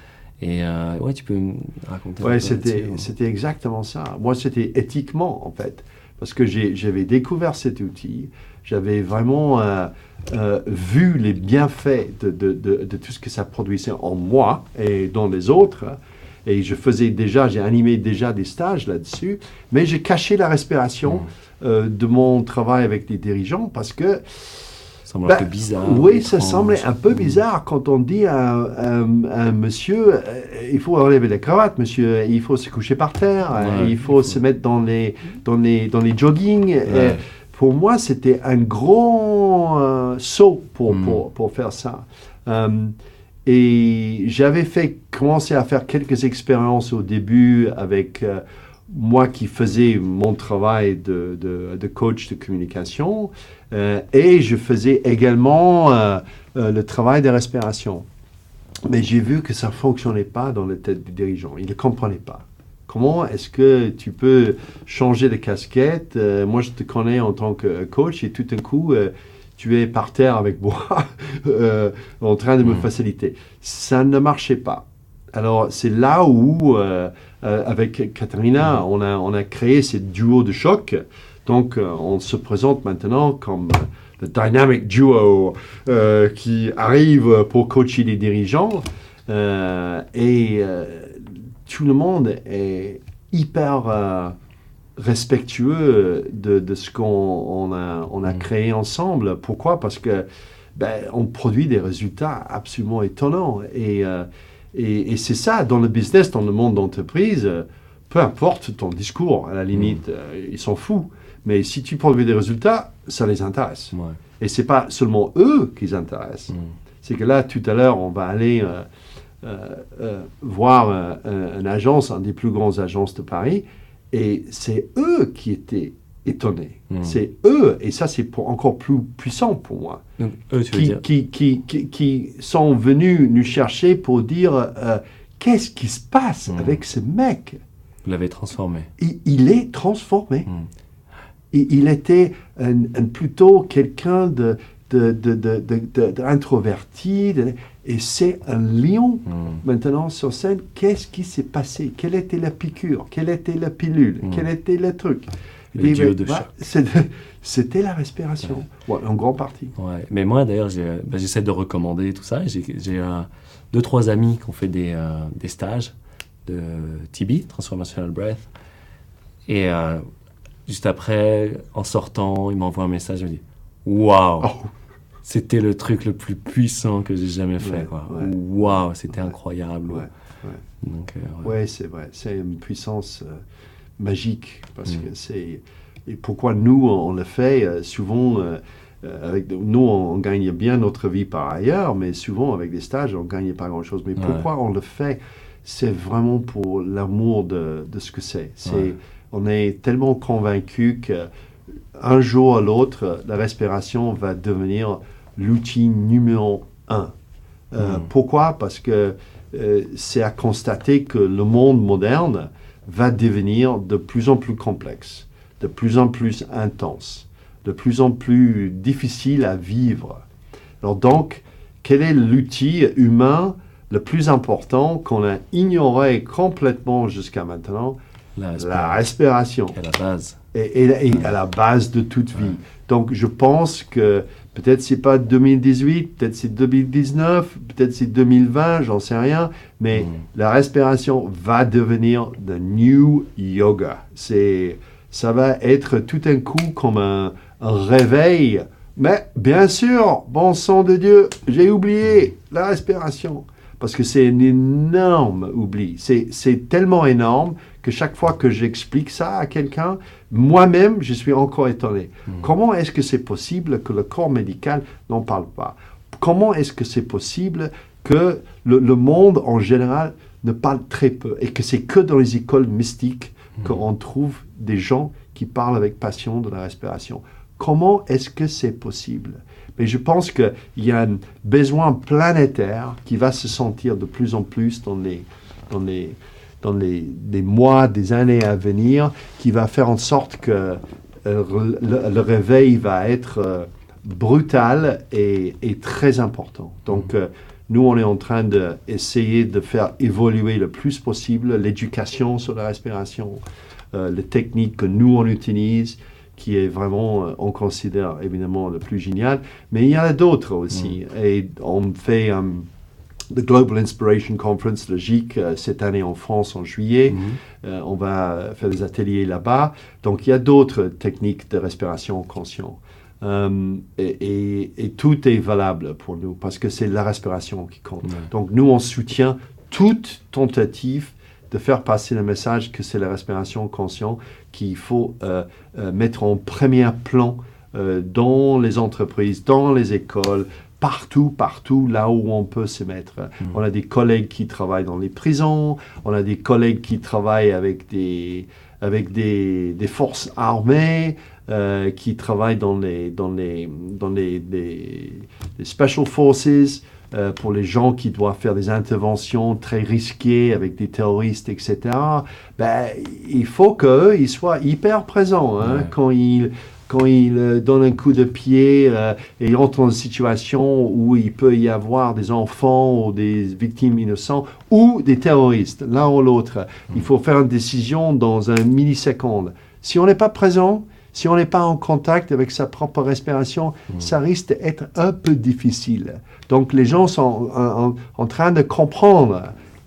et euh, ouais tu peux me raconter Ouais, c'était, c'était exactement ça. Moi, c'était éthiquement, en fait. Parce que j'avais découvert cet outil. J'avais vraiment euh, euh, vu les bienfaits de, de, de, de tout ce que ça produisait en moi et dans les autres. Et je faisais déjà, j'ai animé déjà des stages là-dessus. Mais j'ai caché la respiration Mm. euh, de mon travail avec les dirigeants parce que semble bah, un peu bizarre Oui, ça semblait un peu bizarre quand on dit à, un- à un monsieur, euh, il faut enlever la cravate, monsieur, il faut se coucher par terre, euh, Ouais, il faut il faut- se mettre dans les, dans les, dans les jogging. Ouais. Et pour moi, c'était un grand euh, saut pour, Mm. pour, pour faire ça. Euh, et j'avais fait commencer à faire quelques expériences au début avec euh, moi qui faisais mon travail de, de, de coach de communication euh, et je faisais également euh, euh, le travail de respiration. Mais j'ai vu que ça ne fonctionnait pas dans la tête du dirigeant. Il ne comprenait pas. Comment est-ce que tu peux changer de casquette? Euh, Moi, je te connais en tant que coach et tout d'un coup, euh, tu es par terre avec moi euh, en train de me Mm. faciliter. Ça ne marchait pas. Alors, c'est là où, euh, euh, avec Katarina, on a, on a créé ce duo de choc. Donc, euh, on se présente maintenant comme euh, le dynamic duo euh, qui arrive pour coacher les dirigeants. Et tout le monde est hyper respectueux de, de ce qu'on on a, on a Mm. créé ensemble. Pourquoi? Parce que ben, on produit des résultats absolument étonnants. Et, euh, et, et c'est ça, dans le business, dans le monde d'entreprise, peu importe ton discours, à la limite, euh, ils s'en foutent. Mais si tu produis des résultats, ça les intéresse. Ouais. Et c'est pas seulement eux qui intéressent. Mm. C'est que là, tout à l'heure, on va aller euh, euh, euh, voir un- une agence, un des plus grandes agences de Paris, et c'est eux qui étaient étonnés. Mm. C'est eux, et ça c'est pour- encore plus puissant pour moi, Donc, eux, tu veux qui, dire qui, qui, qui, qui sont venus nous chercher pour dire qu'est-ce qui se passe Mm. avec ce mec? Vous l'avez transformé il, il est transformé. Il, était un- un- plutôt quelqu'un de, d'introverti, et c'est un lion Mm. maintenant sur scène. Qu'est-ce qui s'est passé? Quelle était la piqûre? Quelle était la pilule? Mm. Quel était le truc? Bah, C'était la respiration, Ouais, en grande partie. Ouais. Mais moi, d'ailleurs, ben, j'essaie de recommander tout ça. J'ai j'ai, euh, deux, trois amis qui ont fait des, euh, des stages de TB, Transformational Breath. Et euh, juste après, en sortant, ils m'envoient un message. Ils me disent Waouh Oh. C'était le truc le plus puissant que j'ai jamais fait. Ouais. Waouh C'était Ouais. incroyable. Ouais, euh, ouais. C'est vrai. C'est une puissance euh, magique parce Mm. que c'est. Et pourquoi nous on, on le fait euh, souvent avec nous on, on gagne bien notre vie par ailleurs, mais souvent avec des stages on gagne pas grand chose. Mais pourquoi on le fait? C'est vraiment pour l'amour de, de ce que c'est. C'est. On est tellement convaincu que un jour à l'autre la respiration va devenir l'outil numéro un. Euh, Mm. Pourquoi? Parce que euh, c'est à constater que le monde moderne va devenir de plus en plus complexe, de plus en plus intense, de plus en plus difficile à vivre. Alors donc, quel est l'outil humain le plus important qu'on a ignoré complètement jusqu'à maintenant La La respiration à la base. et, et- et à la base de toute vie. Donc je pense que peut-être c'est pas 2018, peut-être c'est 2019, peut-être c'est 2020, j'en sais rien, mais Mm. la respiration va devenir the new yoga. C'est ça va être tout un coup comme un, un réveil. Mais bien sûr, bon sang de Dieu, j'ai oublié la respiration. Parce que c'est un énorme oubli. C'est tellement énorme que chaque fois que j'explique ça à quelqu'un, moi-même, je suis encore étonné. Comment est-ce que c'est possible que le corps médical n'en parle pas? Comment est-ce que c'est possible que le, le monde en général ne parle très peu et que c'est que dans les écoles mystiques qu'on trouve des gens qui parlent avec passion de la respiration? Comment est-ce que c'est possible? Mais je pense qu'il y a un besoin planétaire qui va se sentir de plus en plus dans les, dans les, dans les, les mois, des années à venir, qui va faire en sorte que euh, le, le réveil va être euh, brutal et, et très important. Donc, euh, nous, on est en train d'essayer de faire évoluer le plus possible l'éducation sur la respiration, les techniques que nous, on utilise, qui est vraiment, euh, on considère évidemment le plus génial. Mais il y en a d'autres aussi. Et on fait euh, le Global Inspiration Conference, GIC, euh, cette année en France en juillet. Mhm. Euh, on va faire des ateliers là-bas. Donc il y a d'autres techniques de respiration conscient. Euh, et, et- et tout est valable pour nous parce que c'est la respiration qui compte. Donc nous, on soutient toute tentative de faire passer le message que c'est la respiration consciente qu'il faut euh, euh, mettre en premier plan euh, dans les entreprises, dans les écoles, partout, partout, là où on peut se mettre. On a des collègues qui travaillent dans les prisons, on a des collègues qui travaillent avec des, avec des, des forces armées, qui travaillent dans les, dans les, dans les, les- les special forces, euh, pour les gens qui doivent faire des interventions très risquées avec des terroristes, etc. Ben, il faut qu'eux, ils soient hyper présents hein, Ouais. quand ils quand ils euh, donnent un coup de pied euh, et ils entrent dans une situation où il peut y avoir des enfants ou des victimes innocentes ou des terroristes, l'un ou l'autre. Il faut faire une décision dans un milliseconde. Si on n'est pas présent, si on n'est pas en contact avec sa propre respiration, ça risque d'être un peu difficile. Donc les gens sont en, en- en train de comprendre.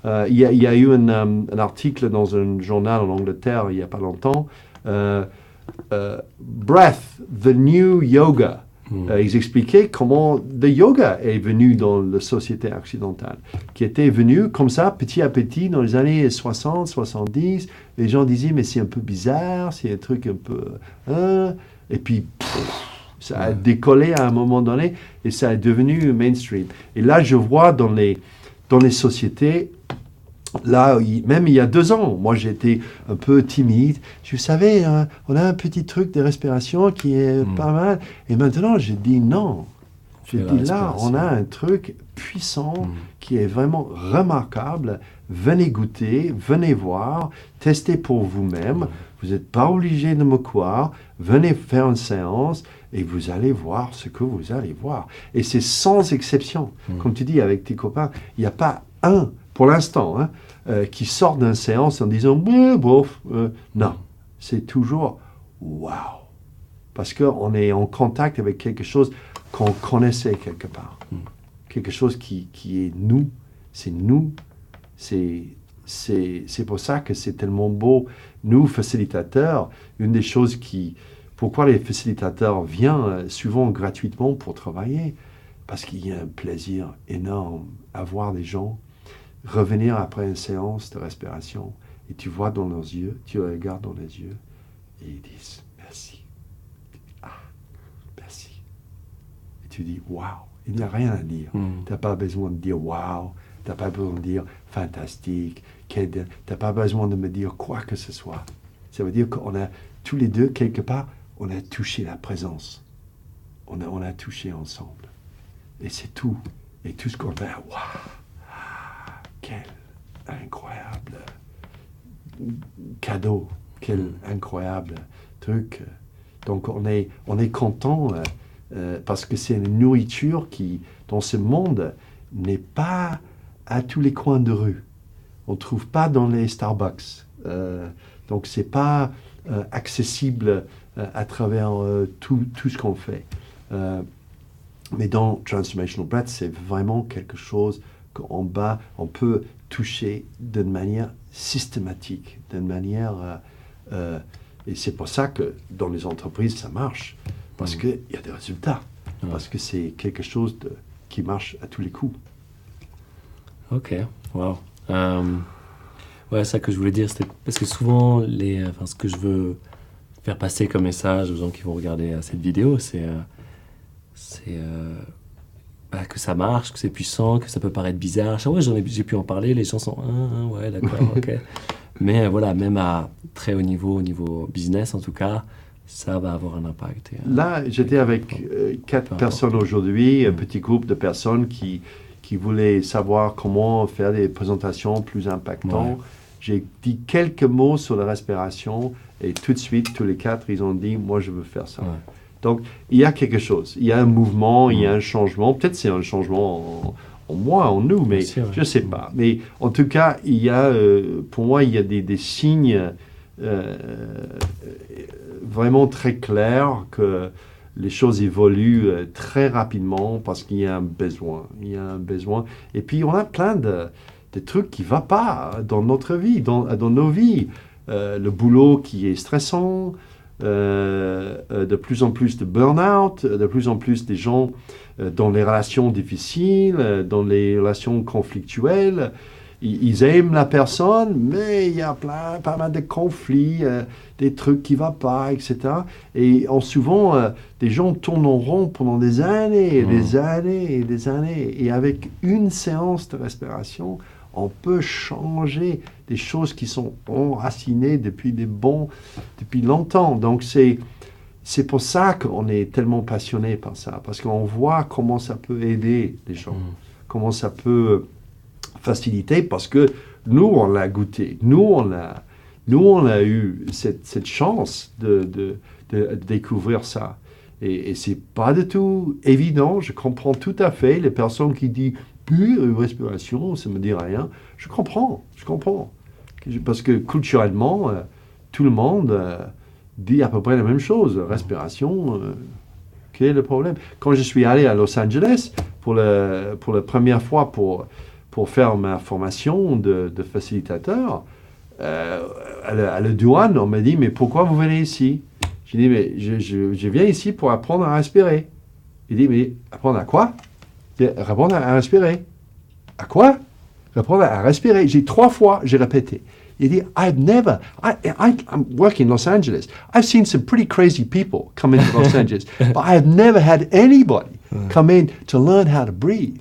Euh, Il y, a- il y a eu un, euh, un article dans un journal en Angleterre il n'y a pas longtemps. euh, euh, Breath, the new yoga. Mm. Euh, ils expliquaient comment le yoga est venu dans la société occidentale, qui était venu comme ça, petit à petit, dans les années 60, 70. Les gens disaient, mais c'est un peu bizarre, c'est un truc un peu... hein. Et puis, pff, ça a décollé à un moment donné et ça est devenu mainstream. Et là, je vois dans les, dans les sociétés, là, il- même il y a deux ans, moi j'étais un peu timide. Je savais, hein, on a un petit truc de respiration qui est Mm. pas mal. Et maintenant, je dis non. Je dis là, on a un truc puissant Mm. qui est vraiment remarquable. Venez goûter, venez voir, testez pour vous-même. Vous n'êtes pas obligé de me croire. Venez faire une séance et vous allez voir ce que vous allez voir. Et c'est sans exception. Mm. Comme tu dis avec tes copains, il n'y a pas un, pour l'instant, hein, euh, qui sort d'une séance en disant bof. euh, non, c'est toujours waouh Parce qu'on est en contact avec quelque chose qu'on connaissait quelque part. Quelque chose qui, qui est nous, c'est nous, c'est pour ça que c'est tellement beau. Nous, facilitateurs, une des choses qui... Pourquoi les facilitateurs viennent euh, souvent gratuitement pour travailler Parce qu'il y a un plaisir énorme à voir des gens revenir après une séance de respiration et tu vois dans leurs yeux, tu les regardes dans les yeux et ils disent merci. Ah, merci. Et tu dis waouh, il n'y a rien à dire. Mm. Tu n'as pas besoin de dire waouh, tu n'as pas besoin de dire fantastique, tu n'as pas besoin de me dire quoi que ce soit. Ça veut dire qu'on a tous les deux, quelque part, on a touché la présence. On a, on a touché ensemble. Et c'est tout. Et tout ce qu'on fait, waouh, quel incroyable cadeau, quel incroyable truc. Donc on est, on est content euh, parce que c'est une nourriture qui, dans ce monde, n'est pas à tous les coins de rue. On ne trouve pas dans les Starbucks. Euh, donc c'est pas euh, accessible à travers tout, tout ce qu'on fait. Mais dans Transformational Breath, c'est vraiment quelque chose qu'en bas, on peut toucher d'une manière systématique, d'une manière... et c'est pour ça que dans les entreprises, ça marche. Parce Mm. qu'il y a des résultats. Ouais. Parce que c'est quelque chose de- qui marche à tous les coups. Ok, wow. Euh, ouais, ça que je voulais dire, c'était parce que souvent, les, enfin, ce que je veux faire passer comme message aux gens qui vont regarder euh, cette vidéo, c'est euh, c'est bah, que ça marche, que c'est puissant, que ça peut paraître bizarre. Chaque fois ai- j'ai pu en parler, les gens sont ah, ah, ouais, d'accord, ok. Mais voilà, même à très haut niveau, au niveau business en tout cas, ça va avoir un impact. Euh, Là, j'étais avec euh, quatre Peu personnes aujourd'hui, un Mm. petit groupe de personnes qui, qui voulaient savoir comment faire des présentations plus impactantes. Ouais. J'ai dit quelques mots sur la respiration et tout de suite, tous les quatre, ils ont dit, moi, je veux faire ça. Ouais. Donc, il y a quelque chose. Il y a un mouvement, il y a Mm. un changement. Peut-être c'est un changement en, en moi, en nous, mais je ne sais Mm. pas. Mais en tout cas, il y a, euh, pour moi, il y a des, des signes vraiment très clairs que les choses évoluent euh, très rapidement parce qu'il y a un besoin. Il y a un besoin. Et puis, on a plein de, trucs qui ne vont pas dans notre vie, dans, nos vies. Euh, le boulot qui est stressant, euh, euh, de plus en plus de burn-out, euh, de plus en plus des gens euh, dans les relations difficiles, euh, dans les relations conflictuelles. Ils, aiment la personne, mais il y a plein, pas mal de conflits, euh, des trucs qui ne vont pas, etc. Et en souvent, euh, des gens tournent en rond pendant des années, et Mm. des années et des années. Et avec une séance de respiration, on peut changer des choses qui sont enracinées depuis des bons, depuis longtemps. Donc c'est c'est pour ça qu'on est tellement passionné par ça, parce qu'on voit comment ça peut aider les gens, Mm. comment ça peut faciliter, parce que nous on l'a goûté, nous on a, nous on a eu cette, chance de, découvrir ça. Et, et c'est pas du tout évident. Je comprends tout à fait les personnes qui disent plus euh, respiration, ça me dit rien. Je comprends, je comprends. Parce que culturellement, euh, tout le monde euh, dit à peu près la même chose. Respiration, euh, quel est le problème Quand je suis allé à Los Angeles pour, le, pour la première fois pour, pour faire ma formation de, de facilitateur, euh, à, la, à la douane, on m'a dit, mais pourquoi vous venez ici? J'ai dit, mais je, je- je viens ici pour apprendre à respirer. Il dit, mais apprendre à quoi? Apprendre à respirer. À quoi? Apprendre à respirer. J'ai trois fois, j'ai répété. Il dit, I've never, I, I, I'm working in Los Angeles. I've seen some pretty crazy people come into Los Angeles, but I have never had anybody come in to learn how to breathe.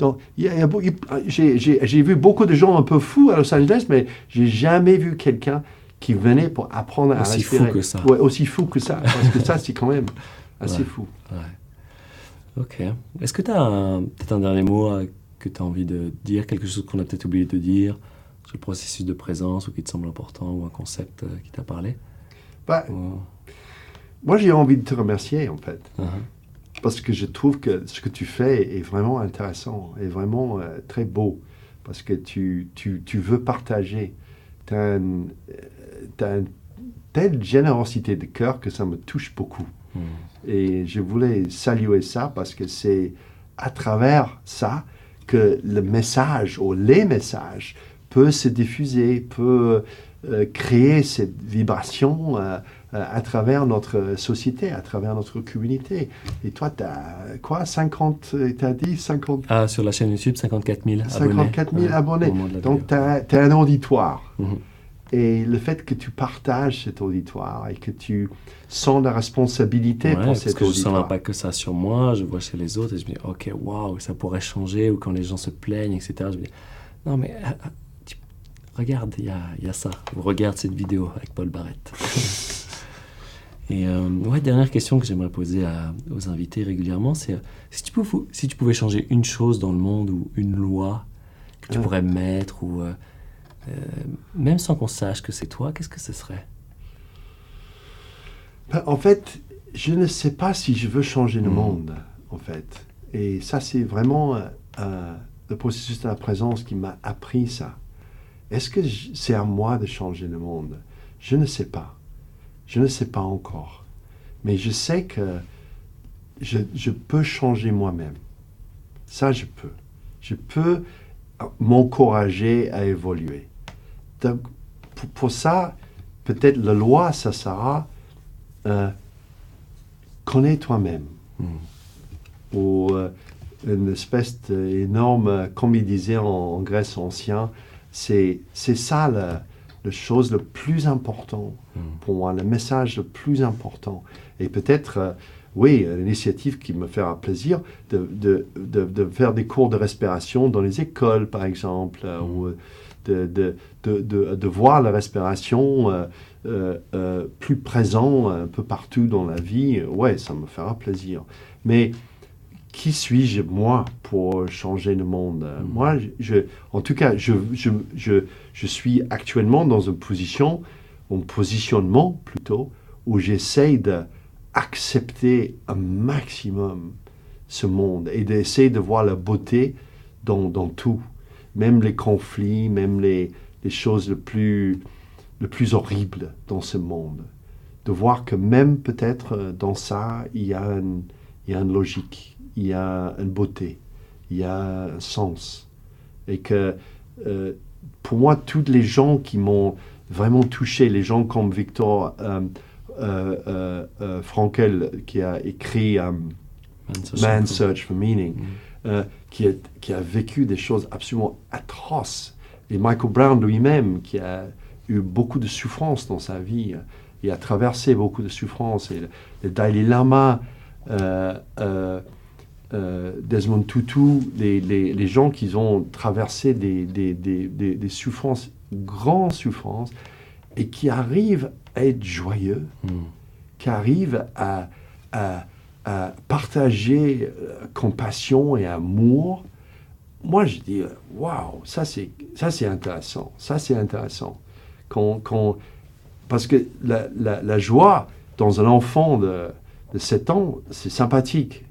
Donc, il y a- il y a beau- il- j'ai vu beaucoup de gens un peu fous à Los Angeles, mais j'ai jamais vu quelqu'un qui venait pour apprendre à Aussi fou respirer. que ça. Ouais, aussi fou que ça. Parce que ça, c'est quand même assez Ouais. fou. Ouais. Ok. Est-ce que tu as peut-être un dernier mot euh, que tu as envie de dire, quelque chose qu'on a peut-être oublié de dire sur le processus de présence ou qui te semble important ou un concept euh, qui t'a parlé? Bah, Ou- moi, j'ai envie de te remercier, en fait. Mhm. Parce que je trouve que ce que tu fais est vraiment intéressant, est vraiment euh, très beau, parce que tu, tu, tu veux partager. Tu as, telle générosité de cœur que ça me touche beaucoup. Hmm. Et je voulais saluer ça parce que c'est à travers ça que le message ou les messages peuvent se diffuser, peuvent euh, créer cette vibration euh, euh, à travers notre société, à travers notre communauté. Et toi, tu as quoi 50, tu as dit 50 Ah, sur la chaîne YouTube, 54 000 abonnés. 54 000 Ouais, abonnés. Donc, tu as, un auditoire. Mhm. Et le fait que tu partages cet auditoire et que tu sens la responsabilité Ouais, pour parce cet que je sens l'impact que ça a sur moi, je vois chez les autres et je me dis, ok, waouh, ça pourrait changer, ou quand les gens se plaignent, etc. Je me dis, non mais ah, tu- regarde, il y a, y a ça, regarde cette vidéo avec Paul Barrett. et euh, ouais, dernière question que j'aimerais poser à- aux invités régulièrement, c'est euh, si, tu pouvais, si tu pouvais changer une chose dans le monde ou une loi que tu Ouais. pourrais mettre, ou euh, même sans qu'on sache que c'est toi, qu'est-ce que ce serait? Ben, En fait, je ne sais pas si je veux changer le Mhm. monde, en fait. Et ça, c'est vraiment euh, le processus de la présence qui m'a appris ça. Est-ce que c'est à moi de changer le monde? Je ne sais pas. Je ne sais pas encore. Mais je sais que je, je peux changer moi-même. Ça, je peux. Je peux m'encourager à évoluer. Donc, pour, pour ça, peut-être la loi, ça sera euh, connais toi-même. Hmm. Ou euh, une espèce d'énorme, comme il disait en, en Grèce ancienne, c'est c'est ça la, la chose le plus important Hmm. pour moi, le message le plus important. Et peut-être, euh, oui, l'initiative qui me fera plaisir de, de, de, de faire des cours de respiration dans les écoles, par exemple, euh, Mhm. ou de, voir la respiration euh, plus présent un peu partout dans la vie. Ouais, ça me fera plaisir. Mais qui suis-je, moi, pour changer le monde? Euh, Mhm. Moi, je, en tout cas, je, je, je, je suis actuellement dans une position, un positionnement plutôt, où j'essaye d'accepter un maximum ce monde et d'essayer de voir la beauté dans, dans tout, même les conflits, même les, les choses les plus, le plus horribles dans ce monde. De voir que même peut-être euh, dans ça, il y, a une, il y a une logique, il y a une beauté, il y a un sens. Et que euh, pour moi, tous les gens qui m'ont vraiment touché, les gens comme Victor euh, euh, Frankel, qui a écrit Man's Search. For Meaning, euh, qui, a, qui a vécu des choses absolument atroces. Et Michael Brown lui-même, qui a eu beaucoup de souffrance dans sa vie, et a traversé beaucoup de souffrance. Et le, le Dalai Lama, euh, euh, euh, Desmond Tutu, les, les, les gens qui ont traversé des, des, des, des, des souffrances, grandes souffrances, et qui arrivent à être joyeux, Hmm. qui arrivent à, à, à partager euh, compassion et amour, moi je dis, waouh, ça c'est ça c'est intéressant, ça c'est intéressant. Quand, quand, parce que la, la, la joie dans un enfant de, de 7 ans, c'est sympathique.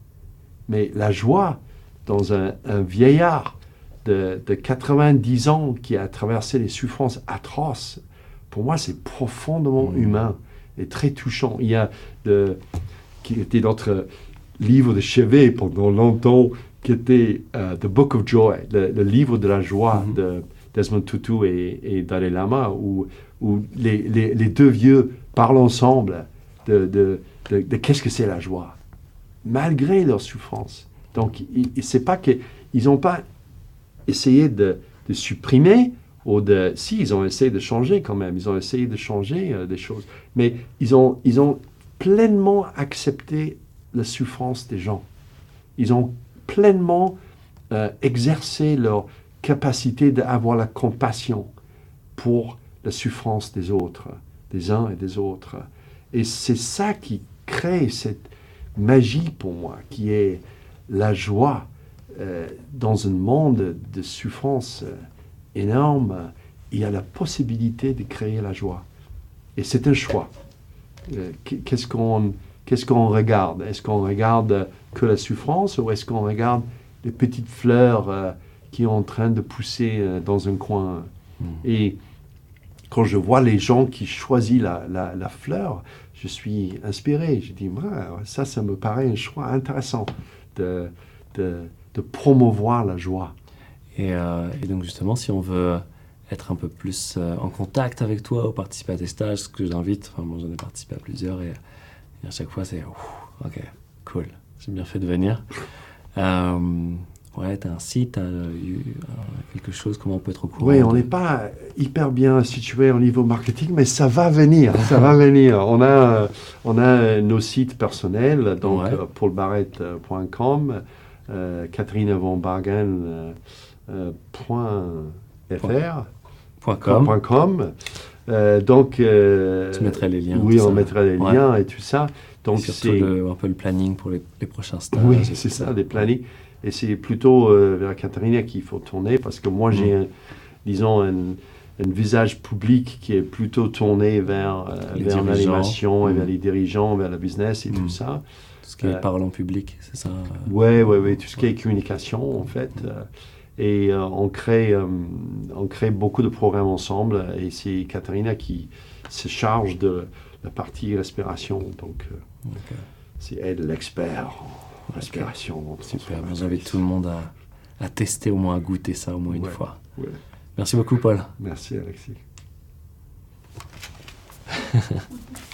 Mais la joie dans un, un vieillard de, de 90 ans qui a traversé des souffrances atroces, pour moi c'est profondément Mhm. humain et très touchant. Il y a de, qui était notre livre de chevet pendant longtemps, qui était euh, The Book of Joy, le, le livre de la joie Mhm. de Desmond Tutu et, et Dalai Lama, où, où les, les- les deux vieux parlent ensemble de, de, de- de qu'est-ce que c'est la joie, malgré leur souffrance. Donc, c'est pas qu'ils n'ont pas essayé de, de supprimer ou de... Si, ils ont essayé de changer quand même, ils ont essayé de changer euh, des choses, mais ils ont, ils ont pleinement accepté la souffrance des gens. Ils ont pleinement euh, exercé leur capacité d'avoir la compassion pour la souffrance des autres, des uns et des autres. Et c'est ça qui crée cette magie pour moi, qui est la joie euh, dans un monde de souffrance euh, énorme. Il y a la possibilité de créer la joie. Et c'est un choix. Euh, Qu'est-ce qu'on qu'est-ce qu'on regarde? Est-ce qu'on regarde que la souffrance ou est-ce qu'on regarde les petites fleurs euh, qui sont en train de pousser euh, dans un coin? Hmm. Et quand je vois les gens qui choisissent la, la, la fleur, je suis inspiré. Je dis, ça, ça me paraît un choix intéressant de, de, promouvoir la joie. Et, euh, et, donc justement, si on veut être un peu plus euh, en contact avec toi ou participer à tes stages, ce que j'invite, enfin moi j'en ai participé à plusieurs et, et à chaque fois c'est, ok, cool, j'ai bien fait de venir. Euh, Ouais, tu as un site, tu as eu quelque chose, comment on peut être au courant? Oui, on n'est pas hyper bien situé au niveau marketing, mais ça va venir, ça va venir. On a, on a nos sites personnels, donc ouais. euh, Catherine Von Bargen, euh, point .fr, point .com. Point .com. Euh, donc, euh, tu mettrais les liens. Oui, on mettrait les ouais. liens et tout ça. Donc, c'est un peu le planning pour les, les prochains stages. Oui, c'est ça, ça, les plannings. Et c'est plutôt euh, vers Catherine qu'il faut tourner parce que moi, j'ai, Mm. un, disons, un, un, visage public qui est plutôt tourné vers, euh, vers l'animation Mm. et vers les dirigeants, vers le business et tout ça. Tout ce qui est Euh, parole en public, c'est ça Oui, oui, oui, tout ce qui est communication, en fait. Euh, et euh, on, crée, euh, on crée beaucoup de programmes ensemble et c'est Katharina qui se charge de la partie respiration. Donc, euh, c'est elle l'expert respiration. en Super, transformation. j'invite tout le monde à, à tester au moins, à goûter ça au moins une fois. Ouais. Merci beaucoup Paul. Merci, Alexis.